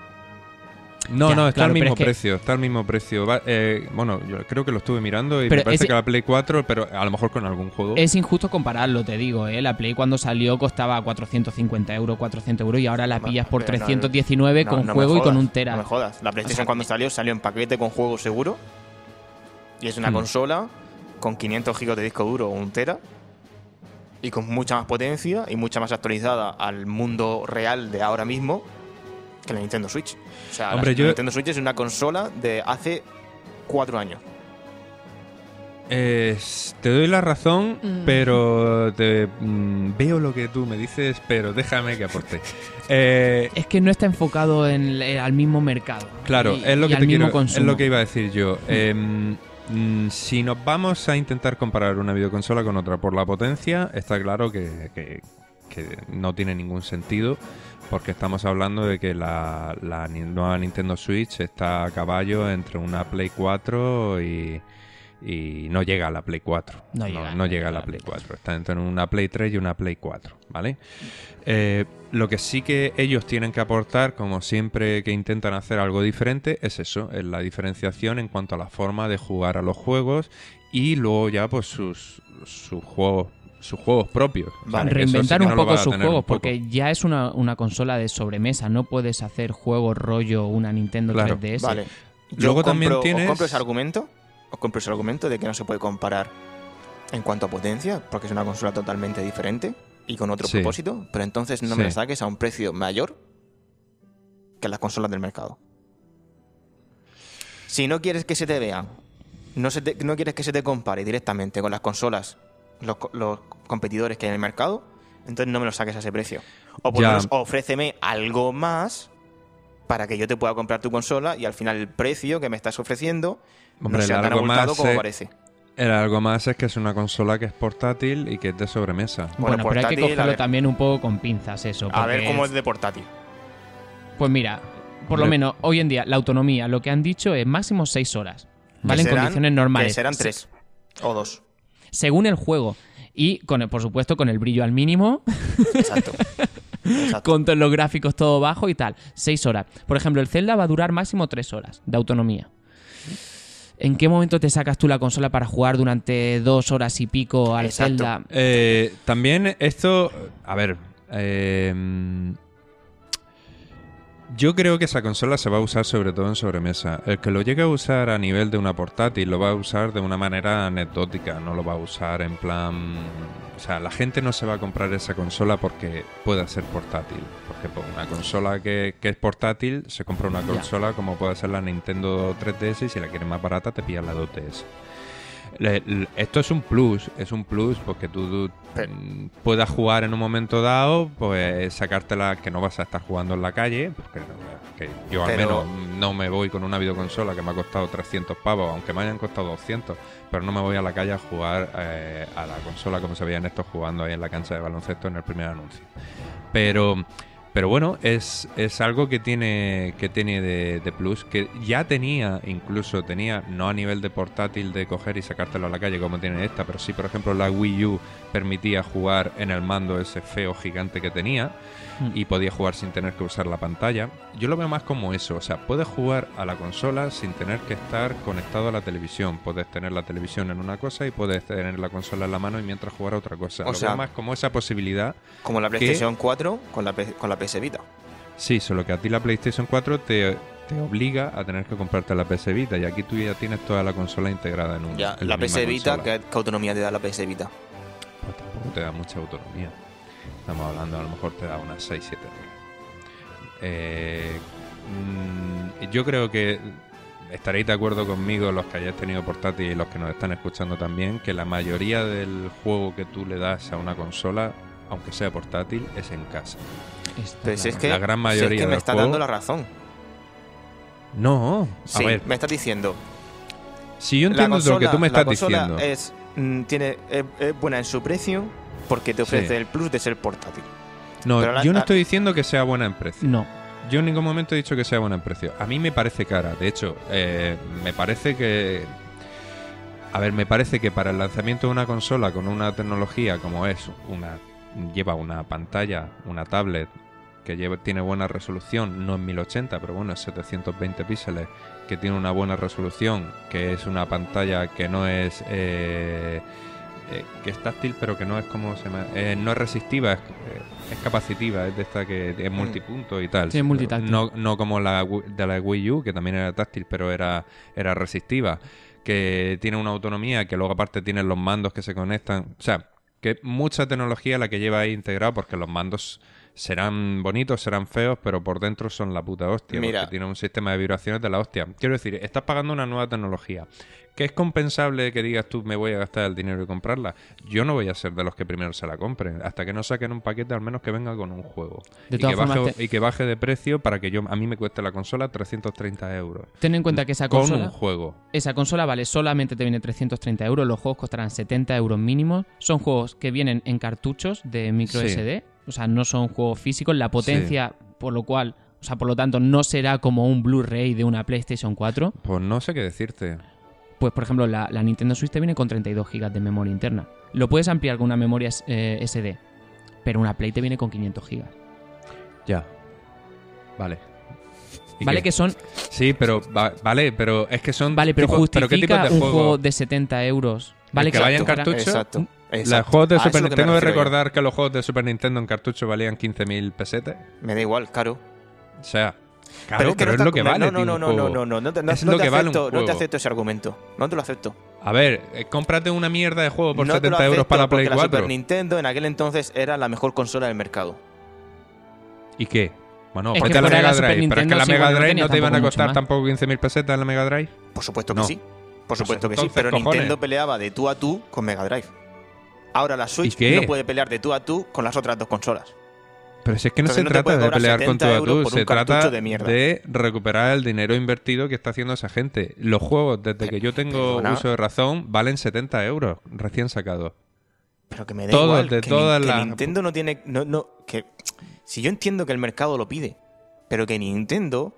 No, Ya, no, está claro, al mismo es que- precio, está al mismo precio. Va- eh, bueno, yo creo que lo estuve mirando y Pero me parece que la Play 4, pero a lo mejor con algún juego. Es injusto compararlo, te digo, ¿eh? La Play cuando salió costaba 450 euros, 400 euros y ahora la pillas por pero no, 319 No, con no juego y con un No tera. me jodas. La PlayStation O sea, cuando salió, salió en paquete con juego seguro. Y es una Hmm. consola con 500 gigas de disco duro o un tera. Y con mucha más potencia y mucha más actualizada al mundo real de ahora mismo que la Nintendo Switch. O sea, la- Hombre, la yo- Nintendo Switch es una consola de hace cuatro años. Eh, te doy la razón, Mm. pero te, mm, veo lo que tú me dices, pero déjame que aporte. Eh, Es que no está enfocado en, eh, al mismo mercado. claro, y- es lo que te quiero, es lo que iba a decir yo. Eh, mm, si nos vamos a intentar comparar una videoconsola con otra por la potencia, está claro que, que- no tiene ningún sentido. Porque estamos hablando de que la, la nueva Nintendo Switch está a caballo entre una Play 4 y, y no llega a la Play 4. No no, llega, no llega a la Play 4. Está entre una Play 3 y una Play 4, ¿vale? Eh, lo que sí que ellos tienen que aportar, como siempre que intentan hacer algo diferente, es eso, es la diferenciación en cuanto a la forma de jugar a los juegos y luego ya pues sus, sus juegos sus juegos propios. O sea, sí Reinventar un poco sus juegos, porque ya es una, una consola de sobremesa. No puedes hacer juegos rollo una Nintendo Claro. 3DS. Vale. Yo Luego compro, también os tienes- compro ese argumento. Os compro ese argumento de que no se puede comparar en cuanto a potencia, porque es una consola totalmente diferente y con otro Sí. propósito, pero entonces no Sí. me la saques a un precio mayor que las consolas del mercado. Si no quieres que se te vean, no, se te- no quieres que se te compare directamente con las consolas, los, los competidores que hay en el mercado, entonces no me lo saques a ese precio. O por lo menos ofréceme algo más para que yo te pueda comprar tu consola y al final el precio que me estás ofreciendo Hombre, no sea tan algo abultado más, como parece. El algo más es que es una consola que es portátil y que es de sobremesa. Bueno, Bueno, pero hay que cogerlo también un poco con pinzas eso. A ver cómo es- es de portátil. Pues mira, por lo menos hoy en día la autonomía, lo que han dicho es máximo 6 horas. ¿Vale? En condiciones normales. Que serán Se- tres o dos. Según el juego. Y, con el- por supuesto, con el brillo al mínimo, Exacto. Exacto. con todos los gráficos todo bajo y tal. 6 horas. Por ejemplo, el Zelda va a durar máximo 3 horas de autonomía. ¿En qué momento te sacas tú la consola para jugar durante dos horas y pico al Exacto. Zelda? Eh, también esto, a ver, eh, yo creo que esa consola se va a usar sobre todo en sobremesa. El que lo llegue a usar a nivel de una portátil lo va a usar de una manera anecdótica, no lo va a usar en plan... O sea, la gente no se va a comprar esa consola porque pueda ser portátil. Porque por una consola que, que es portátil, se compra una consola como puede ser la Nintendo 3DS y si la quieres más barata te pillas la 2DS. Le- le- esto es un plus, es un plus porque tú, tú, Pero- puedas jugar en un momento dado, pues sacártela que no vas a estar jugando en la calle, porque que yo al Pero- menos no me voy con una videoconsola que me ha costado 300 pavos, aunque me hayan costado 200, pero no me voy a la calle a jugar eh, a la consola como se veían estos jugando ahí en la cancha de baloncesto en el primer anuncio. Pero pero bueno, es, es algo que tiene, que tiene de, de plus, que ya tenía, incluso tenía, no a nivel de portátil de coger y sacártelo a la calle como tiene esta, pero sí, por ejemplo, la Wii U permitía jugar en el mando ese feo gigante que tenía Mm. y podía jugar sin tener que usar la pantalla. Yo lo veo más como eso, o sea, puedes jugar a la consola sin tener que estar conectado a la televisión. Puedes tener la televisión en una cosa y puedes tener la consola en la mano y mientras jugar a otra cosa. O lo sea- veo más como esa posibilidad Como la PlayStation 4 con la, con la PS Vita. Sí, solo que a ti la PlayStation 4 te, te obliga a tener que comprarte la PS Vita y aquí tú ya tienes toda la consola integrada en un Ya, en la PS Vita. ¿qué, qué autonomía te da la PS Vita? Pues tampoco te da mucha autonomía. Estamos hablando, a lo mejor te da unas 6-7 horas. Eh, mm, yo creo que estaréis de acuerdo conmigo los que hayáis tenido portátil y los que nos están escuchando también, que la mayoría del juego que tú le das a una consola, aunque sea portátil, es en casa. Está Pero si es claro. que, La gran si mayoría es que me está juego- dando la razón. No, a Sí, ver, me estás diciendo. si yo entiendo lo que tú me la estás consola diciendo. Es, mm, tiene, es, es buena en su precio porque te ofrece Sí. el plus de ser portátil. No, Pero la- yo no la- estoy diciendo que sea buena en precio. No. Yo en ningún momento he dicho que sea buena en precio. A mí me parece cara. De hecho, eh, me parece que... A ver, me parece que para el lanzamiento de una consola con una tecnología como es una... Lleva una pantalla, una tablet que lleva, tiene buena resolución, no en 1080, pero bueno, es 720 píxeles, que tiene una buena resolución, que es una pantalla que no es... eh, eh, que es táctil, pero que no es como se llama, eh, no es resistiva, es, eh, es capacitiva, es de esta que es multipunto y tal. Sí, es multitáctil. No, no como la de la Wii U, que también era táctil, pero era, era resistiva. Que tiene una autonomía, que luego aparte tiene los mandos que se conectan. O sea, que mucha tecnología la que lleva ahí integrado, porque los mandos serán bonitos, serán feos, pero por dentro son la puta hostia. Mira. Porque tiene un sistema de vibraciones de la hostia. Quiero decir, estás pagando una nueva tecnología. ¿Que es compensable que digas tú me voy a gastar el dinero y comprarla? Yo no voy a ser de los que primero se la compren. Hasta que no saquen un paquete, al menos que venga con un juego. De y, todas que baje, te- y que baje de precio para que yo a mí me cueste la consola 330 euros. Ten en cuenta que esa con consola, un juego. esa consola vale solamente te viene 330 euros, los juegos costarán 70 euros mínimo. Son juegos que vienen en cartuchos de micro Sí. SD, o sea, no son juegos físicos. La potencia, por lo cual, o sea, por lo tanto, no será como un Blu-ray de una PlayStation 4. Pues no sé qué decirte. Pues, por ejemplo, la, la Nintendo Switch te viene con 32 GB de memoria interna. Lo puedes ampliar con una memoria eh, SD, pero una Play te viene con 500 GB. Ya. Vale. ¿Y Vale qué? que son, Sí, pero va- vale, pero es que son vale, pero tipo- justifica ¿qué tipos de un juego? juego de 70 euros. Vale que vaya en cartucho? Exacto. Los exacto. juegos de A Super Tengo que yo. recordar que los juegos de Super Nintendo en cartucho valían 15.000 pesetas. Me da igual, caro. O sea, claro, pero, no es lo que vale. No, no, no, no, no, juego. no, no, no, te- no, Es no lo te que vale un acepto, no te acepto ese argumento. No te lo acepto. A ver, eh, cómprate una mierda de juego por no te lo 70 euros para la Play porque 4. La Super Nintendo en aquel entonces era la mejor consola del mercado. ¿Y qué? Bueno, Es ponte que la Mega la Drive. Pero es que la sí, Mega Drive no te iban a costar tampoco 15.000 pesetas en la Mega Drive. Por supuesto No. que sí. Por supuesto que sí. Pero cojones. Nintendo peleaba de tú a tú con Mega Drive. Ahora la Switch no puede pelear de tú a tú con las otras dos consolas. Pero si es que no Entonces se no trata de pelear con 70 tú a tú, se trata de de recuperar el dinero invertido que está haciendo esa gente. Los juegos, desde que yo tengo Perdona. uso de razón, valen 70 euros recién sacados. Pero que me da Todos, igual. de que, todas que las- Nintendo no tiene. No, no, que, si yo entiendo que el mercado lo pide, pero que Nintendo,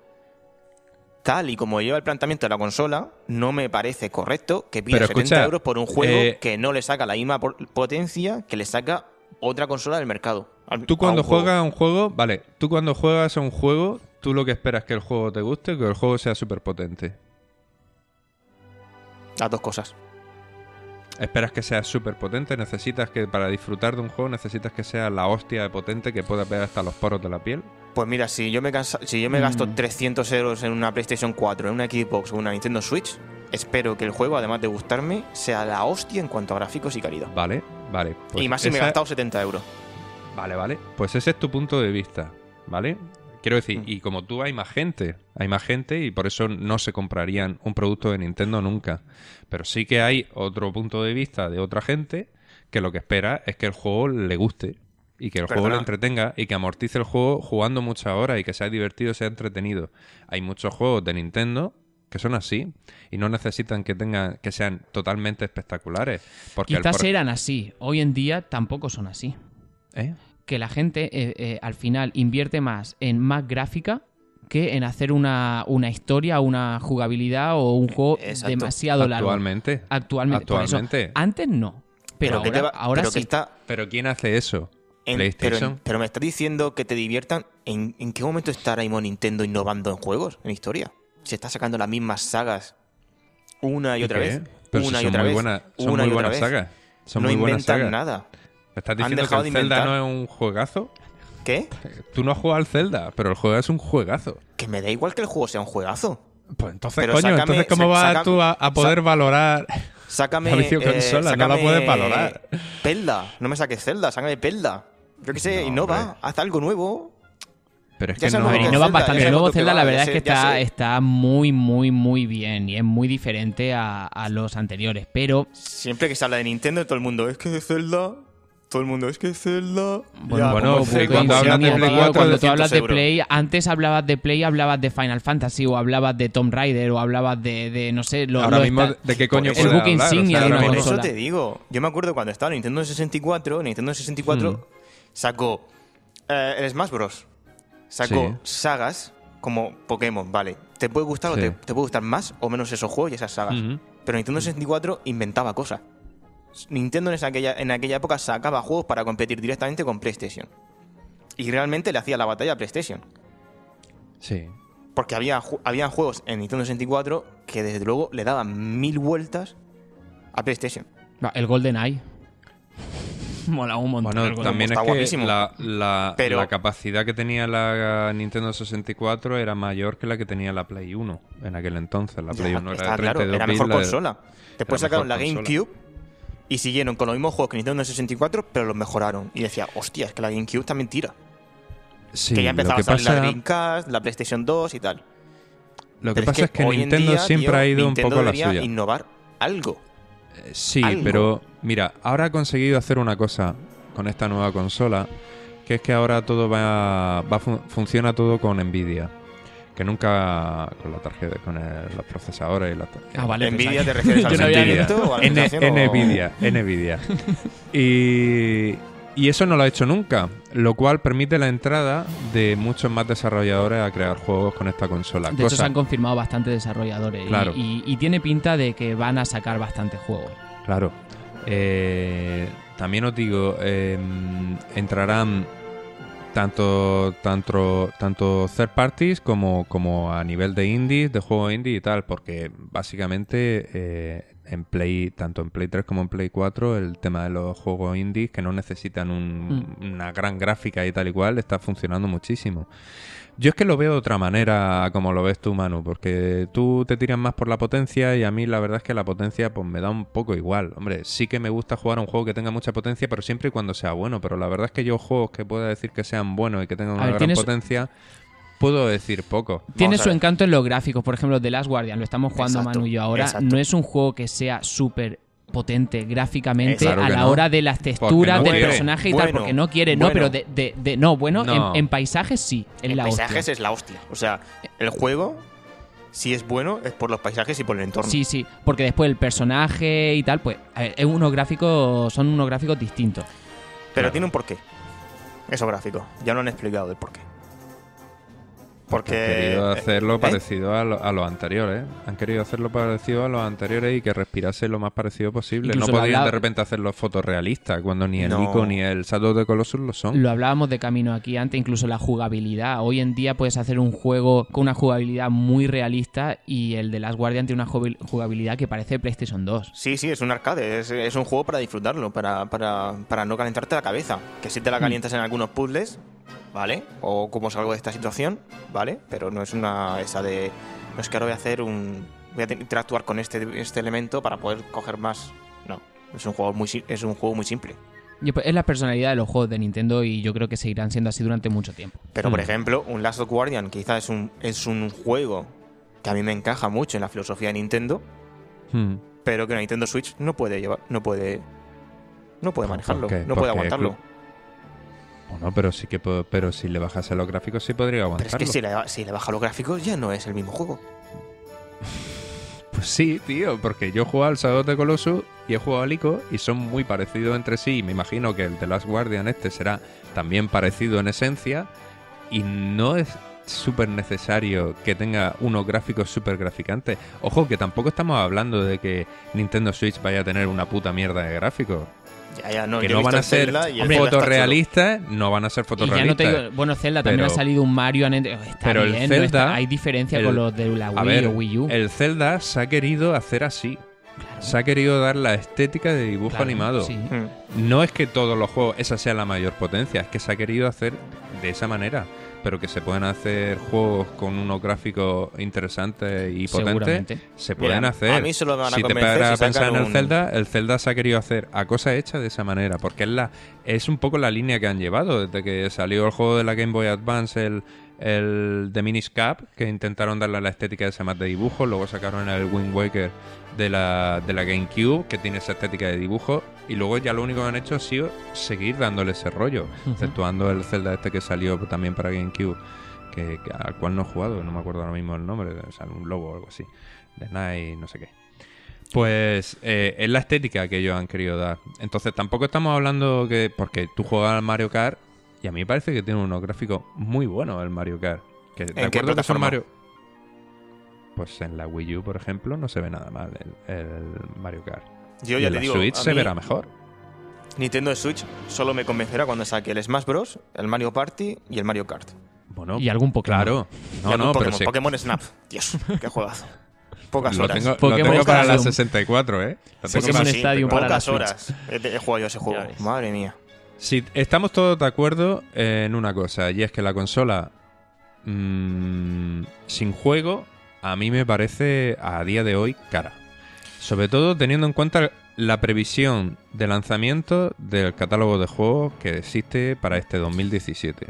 tal y como lleva el planteamiento de la consola, no me parece correcto que pida Pero 70 escucha, euros por un juego eh, que no le saca la misma potencia que le saca otra consola del mercado. Al- Tú cuando juegas a un juego, vale, tú cuando juegas a un juego, tú lo que esperas es que el juego te guste, que el juego sea súper potente. Las dos cosas. Esperas que sea súper potente, necesitas que para disfrutar de un juego necesitas que sea la hostia de potente que pueda ver hasta los poros de la piel. Pues mira, si yo me, cansa- si yo me gasto Mm. 300 euros en una PlayStation 4, en una Xbox o una Nintendo Switch, espero que el juego, además de gustarme, sea la hostia en cuanto a gráficos y calidad. Vale, vale. pues y más si me he gastado 70 euros. Vale, vale. Pues ese es tu punto de vista, ¿vale? Quiero decir, Mm. y como tú hay más gente, hay más gente y por eso no se comprarían un producto de Nintendo nunca. Pero sí que hay otro punto de vista de otra gente que lo que espera es que el juego le guste y que el juego le entretenga y que amortice el juego jugando muchas horas y que sea divertido, sea entretenido. Hay muchos juegos de Nintendo que son así y no necesitan que tengan que sean totalmente espectaculares porque Quizás por- eran así. Hoy en día tampoco son así. ¿Eh? Que la gente eh, eh, al final invierte más en más gráfica que en hacer una, una historia, una jugabilidad o un juego Exacto. demasiado largo. Actualmente. Actualmente. eso. Antes no. Pero, ahora, va- ahora pero sí. está Pero ¿quién hace eso? en- PlayStation. Pero, pero me estás diciendo que te diviertan. ¿En, en qué momento está ahora mismo Nintendo innovando en juegos, en historia? Se está sacando las mismas sagas una y, ¿Y otra qué? vez. Pero si una y otra vez. son una muy y otra buenas vez. sagas. Son no muy buenas inventan sagas. nada. ¿Me estás diciendo que el Zelda inventar. no es un juegazo? ¿Qué? Tú no has jugado al Zelda, pero el juego es un juegazo. Que me da igual que el juego sea un juegazo. Pues entonces, Pero coño, sácame- entonces ¿cómo vas sácame- tú a, a poder valorar? Sácame. La videoconsola, no la sácame puedes valorar. Zelda. No me saques Zelda, sácame Zelda. Yo qué sé, No, innova, hombre. haz algo nuevo. Pero es Ya que no... A ver, que innova bastante. El nuevo Zelda, la verdad sé- es que está, muy, muy, muy bien. Y es muy diferente a, a los anteriores. Pero Siempre que se habla de Nintendo, todo el mundo es que Zelda. Todo el mundo es que Zelda. Bueno, bueno, cuando hablas de Play tío, 4, cuando tú 200 hablas de euros. Play, antes hablabas de Play, hablabas de Final Fantasy o hablabas de Tomb Raider o hablabas de, de, no sé, lo, Ahora lo mismo, está- ¿de qué coño el hablar? insignia de ahora una Por eso te digo. Yo me acuerdo cuando estaba Nintendo 64, Nintendo 64 Hmm. sacó eh, el Smash Bros. Sacó Sí. sagas como Pokémon, vale. Te puede gustar o te, te puede gustar más o menos esos juegos y esas sagas. Pero Nintendo 64 inventaba cosas. Nintendo en esa- aquella, en aquella época sacaba juegos para competir directamente con PlayStation. Y realmente le hacía la batalla a PlayStation. Sí. Porque había, habían juegos en Nintendo 64 que desde luego le daban mil vueltas a PlayStation. El Golden Eye. Mola un montón. Bueno, también está es que guapísimo. la, la- Pero- la capacidad que tenía la Nintendo 64 era mayor que la que tenía la Play 1 en aquel entonces. La Play Ya, 1 era de claro, 32 era mejor bits, la- consola. Después era sacaron la mejor consola. GameCube y siguieron con los mismos juegos que Nintendo 64, pero los mejoraron. Y decía, hostia, es que la GameCube también tira. Sí, que ya empezaba que a salir la Dreamcast, la PlayStation 2 y tal. Lo que Pero pasa es que, Nintendo día, siempre tío, ha ido Nintendo un poco a la suya. innovar algo. Eh, Sí, algo. pero mira, ahora ha conseguido hacer una cosa con esta nueva consola, que es que ahora todo va, va fun- funciona todo con Nvidia, que nunca con la tarjeta, con el- los procesadores y la Ah, vale. Nvidia te refieres al sentimiento o Nvidia, Nvidia. Y, y eso no lo ha hecho nunca, lo cual permite la entrada de muchos más desarrolladores a crear juegos con esta consola. De hecho, cosa- se han confirmado bastantes desarrolladores. y- Claro. Y, y tiene pinta de que van a sacar bastantes juegos. Claro. Eh, también os digo, eh, entrarán tanto, tanto, tanto third parties como, como a nivel de indies, de juegos indie y tal, porque básicamente eh, en Play, tanto en Play 3 como en Play 4, el tema de los juegos indies que no necesitan un- una gran gráfica y tal y cual, está funcionando muchísimo. Yo es que lo veo de otra manera como lo ves tú, Manu, porque tú te tiras más por la potencia y a mí la verdad es que la potencia pues me da un poco igual. Hombre, sí que me gusta jugar a un juego que tenga mucha potencia, pero siempre y cuando sea bueno. Pero la verdad es que yo juegos que pueda decir que sean buenos y que tengan A una ver, gran tienes- puencia, puedo decir poco. Tiene su encanto en los gráficos. Por ejemplo, The Last Guardian, lo estamos jugando Exacto, Manu y yo ahora. exacto. No es un juego que sea súper potente gráficamente Claro a la no. hora de las texturas no del quiere. personaje y tal, porque no quiere, no, pero de, de- de- no, bueno, No. En, en paisajes sí, en, En la paisajes hostia. es la hostia. O sea, el juego, si es bueno, es por los paisajes y por el entorno. Sí, sí, porque después el personaje y tal, pues, a ver, es unos gráficos, son unos gráficos distintos. Pero Claro. tiene un porqué. Esos gráficos. Ya no han explicado el porqué. Porque Han querido eh, hacerlo ¿eh? parecido a, lo- a los anteriores. Han querido hacerlo parecido a los anteriores y que respirase lo más parecido posible. Incluso no podían hablaba- de repente hacerlo fotorrealistas cuando ni el No. Ico ni el Shadow the Colossus lo son. Lo hablábamos de camino aquí antes, incluso la jugabilidad. Hoy en día puedes hacer un juego con una jugabilidad muy realista y el de Last Guardian tiene una jugabil- jugabilidad que parece PlayStation 2. Sí, sí, es un arcade, es, es un juego para disfrutarlo, para, para, para no calentarte la cabeza. Que si te la calientas en algunos puzzles, ¿vale? O como salgo de esta situación, ¿vale? Pero no es una esa de. No es que ahora voy a hacer un. Voy a te- interactuar con este, este elemento para poder coger más. No. Es un juego muy, es un juego muy simple. Pues, es la personalidad de los juegos de Nintendo y yo creo que seguirán siendo así durante mucho tiempo. Pero, por Hmm. ejemplo, un Last of Guardian quizás es un, es un juego que a mí me encaja mucho en la filosofía de Nintendo, Hmm. pero que una Nintendo Switch no puede llevar, no puede, no puede ¿Por manejarlo, no puede aguantarlo. Bueno, pero sí que pero si le bajase los gráficos sí podría Pero aguantarlo. es que si le, si le baja los gráficos ya no es el mismo juego. Pues sí, tío, porque yo he jugado al Shadow the Colossus y he jugado al Ico y son muy parecidos entre sí. Y me imagino que el The Last Guardian este será también parecido en esencia. Y no es súper necesario que tenga unos gráficos súper graficantes. Ojo, que tampoco estamos hablando de que Nintendo Switch vaya a tener una puta mierda de gráficos. Ya, ya, no, que no van a ser fotorrealistas, no van a ser no fotorrealistas. te digo, bueno, Zelda también ha salido un Mario. Está pero el bien, Zelda- está- hay diferencia el- con los de la Wii A ver, o Wii U. el Zelda se ha querido hacer así. Claro. Se ha querido dar la estética de dibujo Claro, animado. sí. Mm. No es que todos los juegos esa sea la mayor potencia, es que se ha querido hacer de esa manera. Pero que se pueden hacer juegos con unos gráficos interesantes y potentes, se pueden Mira, hacer. a mí solo me van a si te paras si a pensar en el un- Zelda, el Zelda se ha querido hacer a cosa hecha de esa manera, porque es la es un poco la línea que han llevado desde que salió el juego de la Game Boy Advance, el, el The Minish Cap, que intentaron darle la estética de ese más de dibujo, luego sacaron el Wind Waker de la, de la GameCube, que tiene esa estética de dibujo, y luego ya lo único que han hecho ha sido seguir dándole ese rollo, exceptuando el Zelda este que salió también para GameCube, que, que- al cual no he jugado, no me acuerdo ahora mismo el nombre, o sea, un lobo o algo así, de Night, no sé qué. Pues eh, es la estética que ellos han querido dar. Entonces tampoco estamos hablando que... Porque tú juegas al Mario Kart y a mí me parece que tiene unos gráficos muy buenos el Mario Kart. Que, ¿De qué acuerdo que son plataforma? Mario... Pues en la Wii U, por ejemplo, no se ve nada mal el, el Mario Kart. Yo ya te la digo, Switch se mí verá mejor. Nintendo Switch solo me convencerá cuando saque el Smash Bros, el Mario Party y el Mario Kart. Bueno, Y algún Pokémon. Claro. Y No, algún no, pero Pokémon, sí. Pokémon Snap. Dios, qué juegazo. Pocas Lo horas. tengo, lo Pokémon tengo para la Stadium. 64, ¿eh? Lo tengo Pokémon para- Sí, Stadium pero para pocas horas he, he jugado yo ese juego. Madre mía. Si estamos todos de acuerdo en una cosa, y es que la consola mm, sin juego a mí me parece a día de hoy cara. Sobre todo teniendo en cuenta la previsión de lanzamiento del catálogo de juegos que existe para este 2017.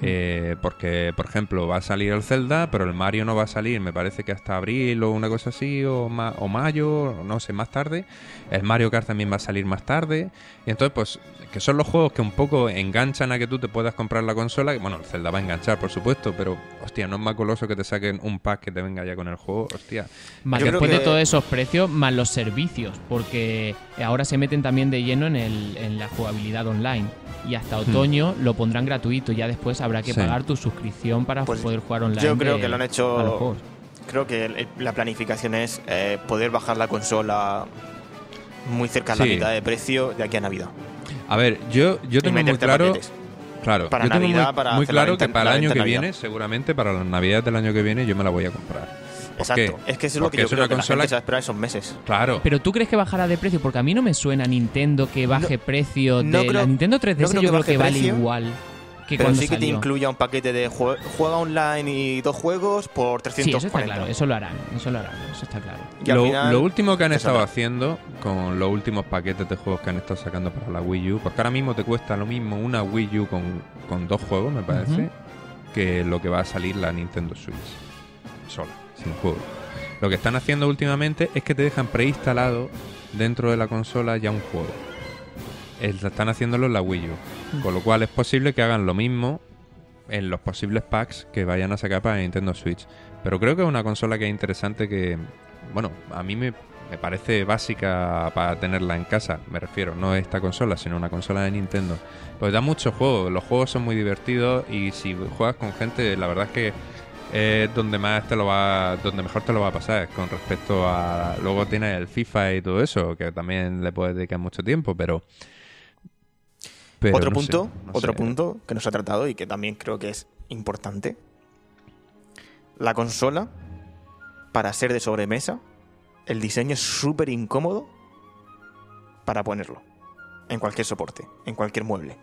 Eh, porque, por ejemplo, va a salir el Zelda, pero el Mario no va a salir, me parece que hasta abril o una cosa así, o, ma- o mayo, o no sé, más tarde. El Mario Kart también va a salir más tarde. Y entonces, pues, que son los juegos que un poco enganchan a que tú te puedas comprar la consola. que, Bueno, el Zelda va a enganchar, por supuesto, pero, hostia, no es más coloso que te saquen un pack que te venga ya con el juego, hostia. Más después de todos esos precios, más los servicios, porque ahora se meten también de lleno en, el, en la jugabilidad online. Y hasta otoño lo pondrán gratuito, ya después habrá que. Sí. pagar tu suscripción para Pues poder jugar online. yo creo de- que lo han a hecho-. Creo que la planificación es eh, poder bajar la consola muy cerca de Sí. la mitad de precio de aquí a Navidad. A ver, yo, yo tengo muy claro... paquetes. Claro, Para yo tengo Navidad, muy, para muy claro que para la el año que Navidad. viene, seguramente para las navidades del año que viene, yo me la voy a comprar. ¿Por Exacto. qué? Es que eso es lo que yo es creo una que consola la gente se va a esperar esos meses. Claro. Pero tú crees que bajará de precio, porque a mí no me suena Nintendo que baje precio de no creo- la Nintendo 3DS. no creo yo que creo que vale precio, igual que Pero cuando sí que te incluya un paquete de jue- juega online y dos juegos por Sí, 340. eso está claro, eso lo harán, eso lo harán, eso está claro. Y lo, final, lo último que han estado saldrá. haciendo con los últimos paquetes de juegos que han estado sacando para la Wii U, porque ahora mismo te cuesta lo mismo una Wii U con, con dos juegos, me parece, que lo que va a salir la Nintendo Switch sola, sin juego. Lo que están haciendo últimamente es que te dejan preinstalado dentro de la consola ya un juego. Es- Están haciéndolo en la Wii U. Con lo cual es posible que hagan lo mismo en los posibles packs que vayan a sacar para Nintendo Switch. Pero creo que es una consola que es interesante que, bueno, a mí me, me parece básica para tenerla en casa. Me refiero, no esta consola, sino una consola de Nintendo. Pues da mucho juego, los juegos son muy divertidos y si juegas con gente, la verdad es que es donde más te lo va, donde mejor te lo va a pasar con respecto a luego tienes el FIFA y todo eso que también le puedes dedicar mucho tiempo, pero, pero otro no sé, punto, no otro sé. punto que nos ha tratado y que también creo que es importante. La consola, para ser de sobremesa, el diseño es súper incómodo para ponerlo. En cualquier soporte, en cualquier mueble.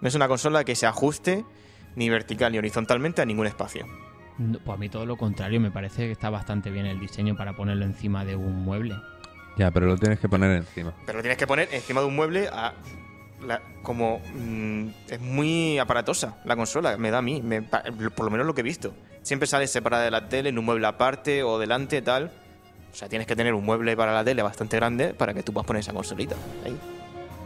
No es una consola que se ajuste ni vertical ni horizontalmente a ningún espacio. No, Pues a mí todo lo contrario, me parece que está bastante bien el diseño para ponerlo encima de un mueble. Ya, pero lo tienes que poner encima. Pero lo tienes que poner encima de un mueble a- la- como mm, es muy aparatosa la consola, me da a mí, me por lo menos lo que he visto. Siempre sale separada de la tele en un mueble aparte o delante tal. O sea, tienes que tener un mueble para la tele bastante grande para que tú puedas poner esa consolita. Ahí.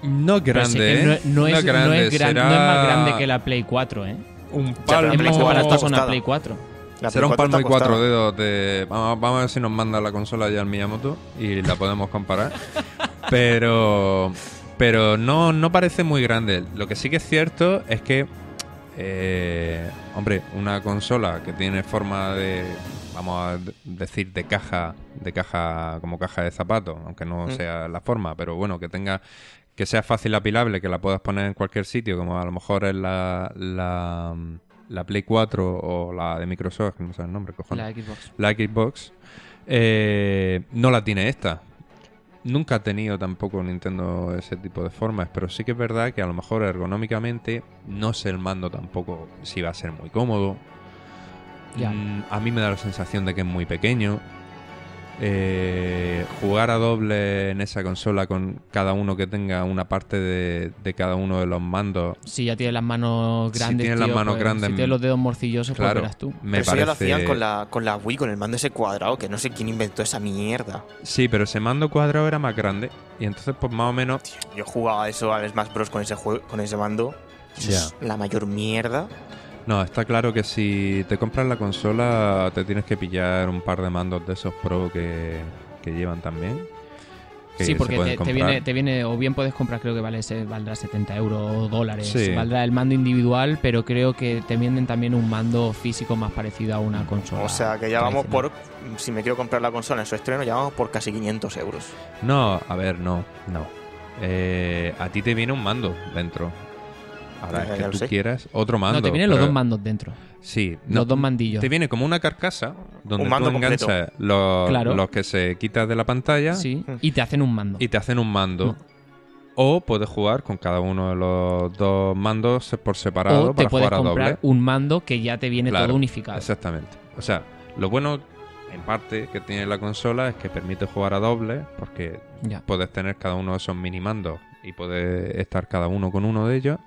No grande, no, ¿eh? no es, no, grande, es gran- será no es más grande que la Play 4, ¿eh? un palmo. está con la acostada. Play 4. La Será un Play 4 palmo y cuatro dedos de... Vamos, vamos a ver si nos manda la consola ya el Miyamoto y la podemos comparar. pero pero no, no parece muy grande. Lo que sí que es cierto es que, eh, hombre, una consola que tiene forma de, vamos a decir, de caja, de caja como caja de zapatos, aunque no Mm. sea la forma, pero bueno, que tenga que sea fácil apilable, que la puedas poner en cualquier sitio, como a lo mejor es la, la, la Play 4 o la de Microsoft, que no sé el nombre, cojones. La Xbox. La Xbox, eh, no la tiene esta. Nunca ha tenido tampoco Nintendo ese tipo de formas, pero sí que es verdad que a lo mejor ergonómicamente no sé el mando tampoco si va a ser muy cómodo. Mm, a mí me da la sensación de que es muy pequeño. Eh, jugar a doble en esa consola con cada uno que tenga una parte de, de cada uno de los mandos. Si ya tienes las manos Si grandes, tienes las tío, manos pues, grandes, si tienes los dedos morcillosos, pues Claro, verás tú. me Pero eso ya lo parece. hacían con la, con la Wii, con el mando ese cuadrado, que no sé quién inventó esa mierda. Sí, pero ese mando cuadrado era más grande. Y entonces, pues más o menos. Yo jugaba eso al Smash Bros. con ese, jue- con ese mando. Eso es la mayor mierda. No, está claro que si te compras la consola, te tienes que pillar un par de mandos de esos pro que, que llevan también. que Sí, se porque te, viene, te viene, o bien puedes comprar, creo que vale ese, valdrá 70 euros o dólares, Sí. valdrá el mando individual, pero creo que te venden también un mando físico más parecido a una consola. O sea que ya vamos por. Si me quiero comprar la consola en su estreno, ya vamos por casi 500 euros. No, a ver, no, no. Eh, a ti te viene un mando dentro. Ahora es que tú sé. quieras otro mando. No, te vienen los dos mandos dentro. Sí, Los dos mandillos. Te viene como una carcasa donde Un mando tú enganchas los, Claro. los que se quitas de la pantalla Sí, Mm. y te hacen un mando. y te hacen un mando. Mm. O puedes jugar con cada uno de los dos mandos por separado o te para puedes jugar a comprar doble. un mando que ya te viene Claro, todo unificado. Exactamente. O sea, lo bueno, en parte, que tiene la consola es que permite jugar a doble, porque Ya. puedes tener cada uno de esos mini mandos y puedes estar cada uno con uno de ellos.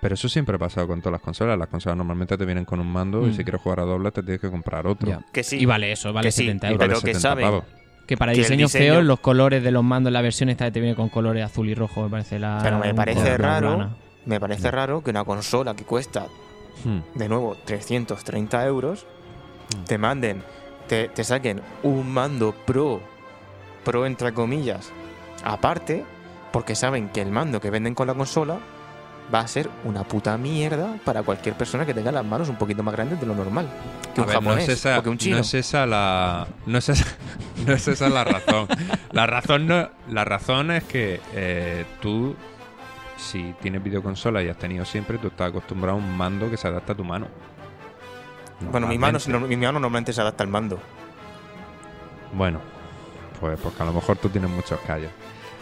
Pero eso siempre ha pasado con todas las consolas. Las consolas normalmente te vienen con un mando y Mm. si quieres jugar a doble te tienes que comprar otro. Que sí. Y vale eso, vale Que sí, 70 y euros. pero Vale que 70 saben pavos. Que para que diseños diseño- feos, los colores de los mandos, la versión esta te viene con colores azul y rojo, me parece la. Pero me parece raro. plana. Me parece raro que una consola que cuesta, Hmm. de nuevo, 330 euros, Mm. te manden, te, te saquen un mando pro, pro entre comillas, aparte, porque saben que el mando que venden con la consola va a ser una puta mierda para cualquier persona que tenga las manos un poquito más grandes de lo normal. Que A un ver, japonés no es esa, o que un chino. no es esa la no es esa, no es esa la razón. La razón no, la razón es que eh, tú si tienes videoconsola y has tenido siempre, tú estás acostumbrado a un mando que se adapta a tu mano. Bueno, mi mano, mi mano normalmente se adapta al mando. Bueno, pues porque a lo mejor tú tienes muchos callos.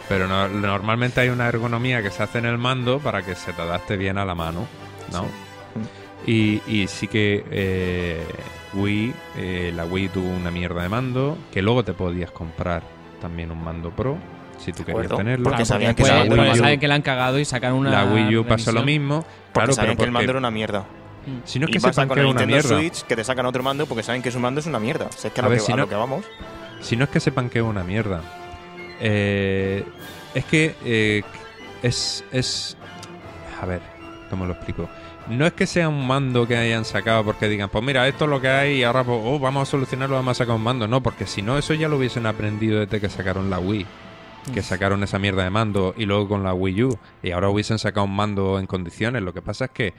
Pero no- normalmente hay una ergonomía que se hace en el mando para que se te adapte bien a la mano, ¿no? Y, y sí que eh, Wii, eh, la Wii tuvo una mierda de mando, que luego te podías comprar también un mando Pro, si tú querías tenerlo. porque Claro, sabían que saben que la han cagado y sacan una. la Wii U pasó lo mismo. Porque Claro, sabían pero que el mando era una mierda. si no es y que se pasa con panquea el una Nintendo mierda. Switch que te sacan otro mando porque saben que su mando es una mierda. O sea, es que a, A lo, ver, que, si a no- lo que vamos. Si no es que se panquee una mierda. Eh, es que eh, es, es... A ver, ¿cómo lo explico? No es que sea un mando que hayan sacado porque digan, pues mira, esto es lo que hay y ahora pues, oh, vamos a solucionarlo, vamos a sacar un mando. No, porque si no, eso ya lo hubiesen aprendido desde que sacaron la Wii. Que sacaron esa mierda de mando y luego con la Wii U. Y ahora hubiesen sacado un mando en condiciones. Lo que pasa es que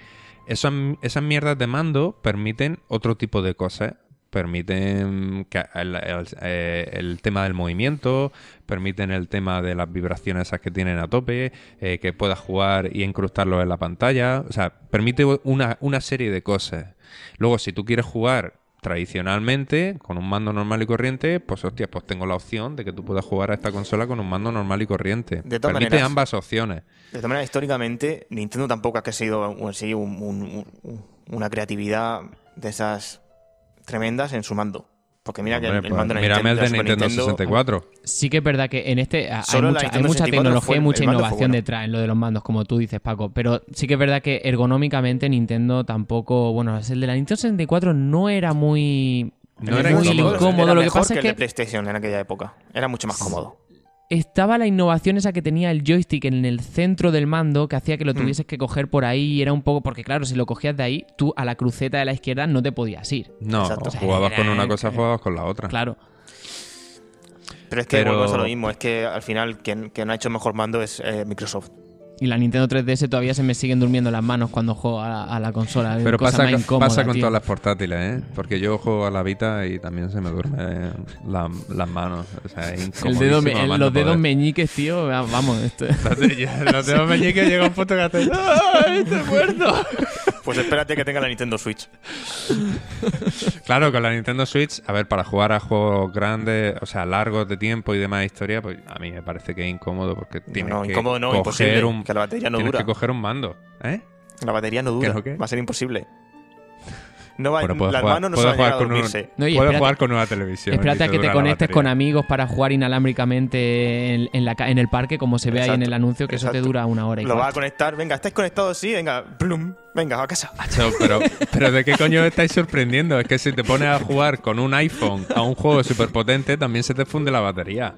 esas, esas mierdas de mando permiten otro tipo de cosas. Permiten que el, el- eh, el tema del movimiento, permiten el tema de las vibraciones esas que tienen a tope, eh, que puedas jugar y incrustarlo en la pantalla. O sea, permite una, una serie de cosas. Luego, si tú quieres jugar tradicionalmente, con un mando normal y corriente, pues hostia, pues tengo la opción de que tú puedas jugar a esta consola con un mando normal y corriente. De todas Permite maneras- ambas opciones. De todas maneras, históricamente, Nintendo tampoco ha sido un- una creatividad de esas tremendas en su mando. Porque mira que el, el pues mando de mírame el de Super Nintendo 64. Sí que es verdad que en este hay mucha, hay Nintendo mucha 64 tecnología fue- y mucha innovación bueno. detrás en lo de los mandos, como tú dices, Paco. Pero sí que es verdad que ergonómicamente Nintendo tampoco... Bueno, el de la Nintendo 64 no era muy... No era muy incómodo. incómodo. Era Lo que mejor pasa es el de que PlayStation en aquella época. Era mucho más cómodo. Estaba la innovación esa que tenía el joystick en el centro del mando que hacía que Hmm. lo tuvieses que coger por ahí y era un poco... Porque claro, si lo cogías de ahí, tú a la cruceta de la izquierda no te podías ir. No, Exacto. o jugabas con una cosa, jugabas con la otra. Claro. Pero es que Pero- volvemos a lo mismo. Es que al final quien, quien ha hecho mejor mando es eh, Microsoft. Y la Nintendo 3DS todavía se me siguen durmiendo las manos cuando juego a, a la consola. Pero Cosa pasa, más con- incómoda, pasa con tío. todas las portátiles, ¿eh? Porque yo juego a la Vita y también se me duermen la- las manos. O sea, es El dedo me- el- los no dedos poder. meñiques, tío, va- vamos. Esto... Los dedos meñiques llega un punto que haces... ¡Ay, estoy muerto! Pues espérate que tenga la Nintendo Switch. Claro, con la Nintendo Switch, a ver, para jugar a juegos grandes, o sea, largos de tiempo y demás historia, pues a mí me parece que es incómodo porque tienes no, que incómodo no, coger imposible. un... Que la batería no tienes dura. que coger un mando, ¿eh? La batería no ¿Qué dura. qué? Va a ser imposible. No va, Bueno, las jugar, manos no se van a un-. No, espérate- jugar con una televisión. Espérate y a que te conectes con amigos para jugar inalámbricamente en, en la, en el parque, como se ve ahí en el anuncio, que eso te dura una hora y Lo va a conectar. Venga, ¿estáis conectados? Sí, venga. Plum. Venga, a casa. Pero, pero ¿de qué coño estáis sorprendiendo? Es que si te pones a jugar con un iPhone a un juego súper potente, también se te funde la batería.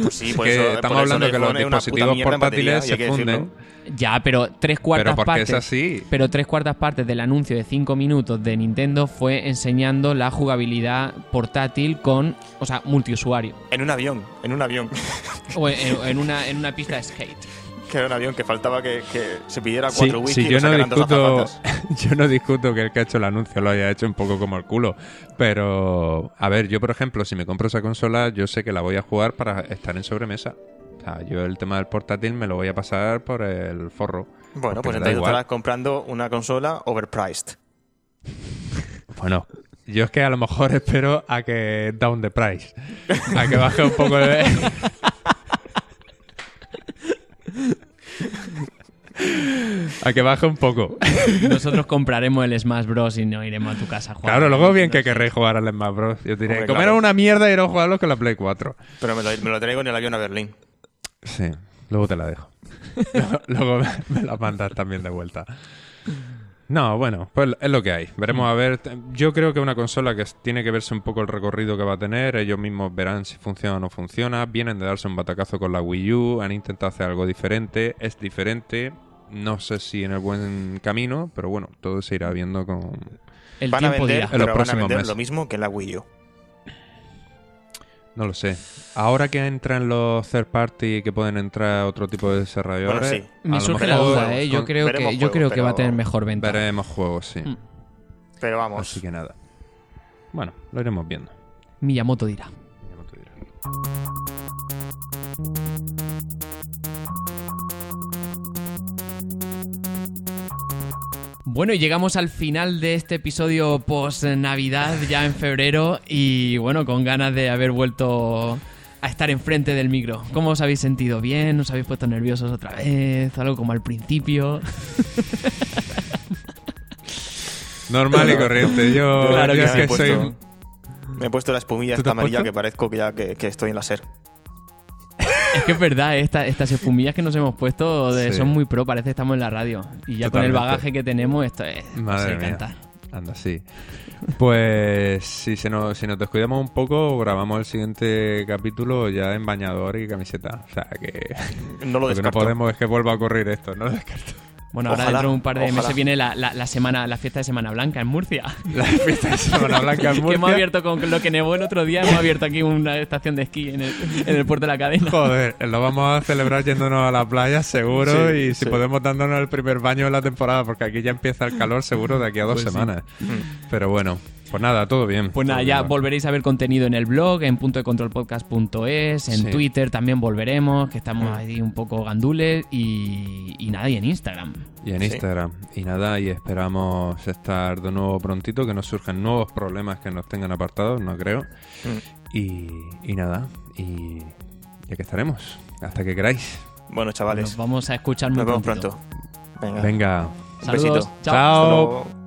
Pues sí, Es por que eso, estamos por hablando que los dispositivos batería, portátiles se funden. Ya, pero tres cuartas Pero partes. es así. Pero tres cuartas partes del anuncio de 5 minutos de Nintendo fue enseñando la jugabilidad portátil con, o sea, multiusuario. En un avión, en un avión. O en, en una, en una pista de skate. Que era un avión que faltaba que, que se pidiera Sí, cuatro whisky sí, y yo lo no discuto, yo no discuto que el que ha hecho el anuncio lo haya hecho un poco como el culo, pero a ver, yo por ejemplo, si me compro esa consola, yo sé que la voy a jugar para estar en sobremesa. O sea, yo el tema del portátil me lo voy a pasar por el forro. Bueno, pues entonces igual. estarás comprando una consola overpriced. Bueno, yo es que a lo mejor espero a que down the price, a que baje un poco de... a que baje un poco. Nosotros compraremos el Smash Bros. y no iremos a tu casa a jugar. Claro, luego bien que querréis jugar al Smash Bros. Yo diré, Hombre, comer claro. una mierda y a jugarlo con la Play 4. Pero me lo, me lo traigo en el avión a Berlín. Sí, luego te la dejo. luego luego me, me la mandas también de vuelta. No, bueno, pues es lo que hay. Veremos a ver. Yo creo que una consola que tiene que verse un poco el recorrido que va a tener. Ellos mismos verán si funciona o no funciona. Vienen de darse un batacazo con la Wii U. Han intentado hacer algo diferente. Es diferente. No sé si en el buen camino, pero bueno, todo se irá viendo con... El van a tiempo vender, dirá. En los pero van a próximos vender meses. lo mismo que la Wii U. No lo sé. Ahora que entran los third party y que pueden entrar otro tipo de desarrolladores, Bueno, sí. a Me surge la duda, ¿eh? Yo creo que, yo juegos, creo que va a tener mejor venta. veremos juegos, sí. Mm. Pero vamos. Así que nada. Bueno, lo iremos viendo. Miyamoto dirá. Ya no Bueno, y llegamos al final de este episodio post Navidad, ya en febrero, y bueno, con ganas de haber vuelto a estar enfrente del micro. ¿Cómo os habéis sentido? ¿Bien? ¿Os habéis puesto nerviosos otra vez? ¿Algo como al principio? Normal y corriente. Yo, Claro yo que es sí, que me, he soy puesto, un- me he puesto la espumilla ¿Tú te esta amarilla puesto? que parezco que ya que, que estoy en la SER. Es que es verdad, esta- estas espumillas que nos hemos puesto de- Sí. son muy pro, parece que estamos en la radio. Y ya con el bagaje que tenemos, esto es... Madre mía. cantar. Anda, sí. Pues si, se nos, si nos descuidamos un poco, grabamos el siguiente capítulo ya en bañador y camiseta. O sea que No lo lo que no descarto. podemos es que vuelva a ocurrir esto, no lo descarto. Bueno, ahora Ojalá, dentro de un par de ojalá. meses viene la, la- la semana, la fiesta de Semana Blanca en Murcia. La fiesta de Semana Blanca en que hemos Murcia. abierto con lo que nevó el otro día, hemos abierto aquí una estación de esquí en el, en el puerto de la cadena. Joder, lo vamos a celebrar yéndonos a la playa, seguro, Sí, y si sí. podemos dándonos el primer baño de la temporada, porque aquí ya empieza el calor seguro de aquí a dos Pues semanas. Mm. Pero bueno, pues nada, todo bien. Pues nada, Todo ya bien. volveréis a ver contenido en el blog, en punto de controlpodcast.es, en Sí. Twitter también volveremos, que estamos Mm. ahí un poco gandules, y, y nada, y en Instagram. Y en Sí. Instagram. Y nada, y esperamos estar de nuevo prontito, que nos surjan nuevos problemas que nos tengan apartados, no creo. Mm. Y, y nada, y ya que estaremos. Hasta que queráis. Bueno, chavales, Nos vamos a escuchar muy nos vemos pronto. Venga. Venga. Un Saludos. besito. Chao.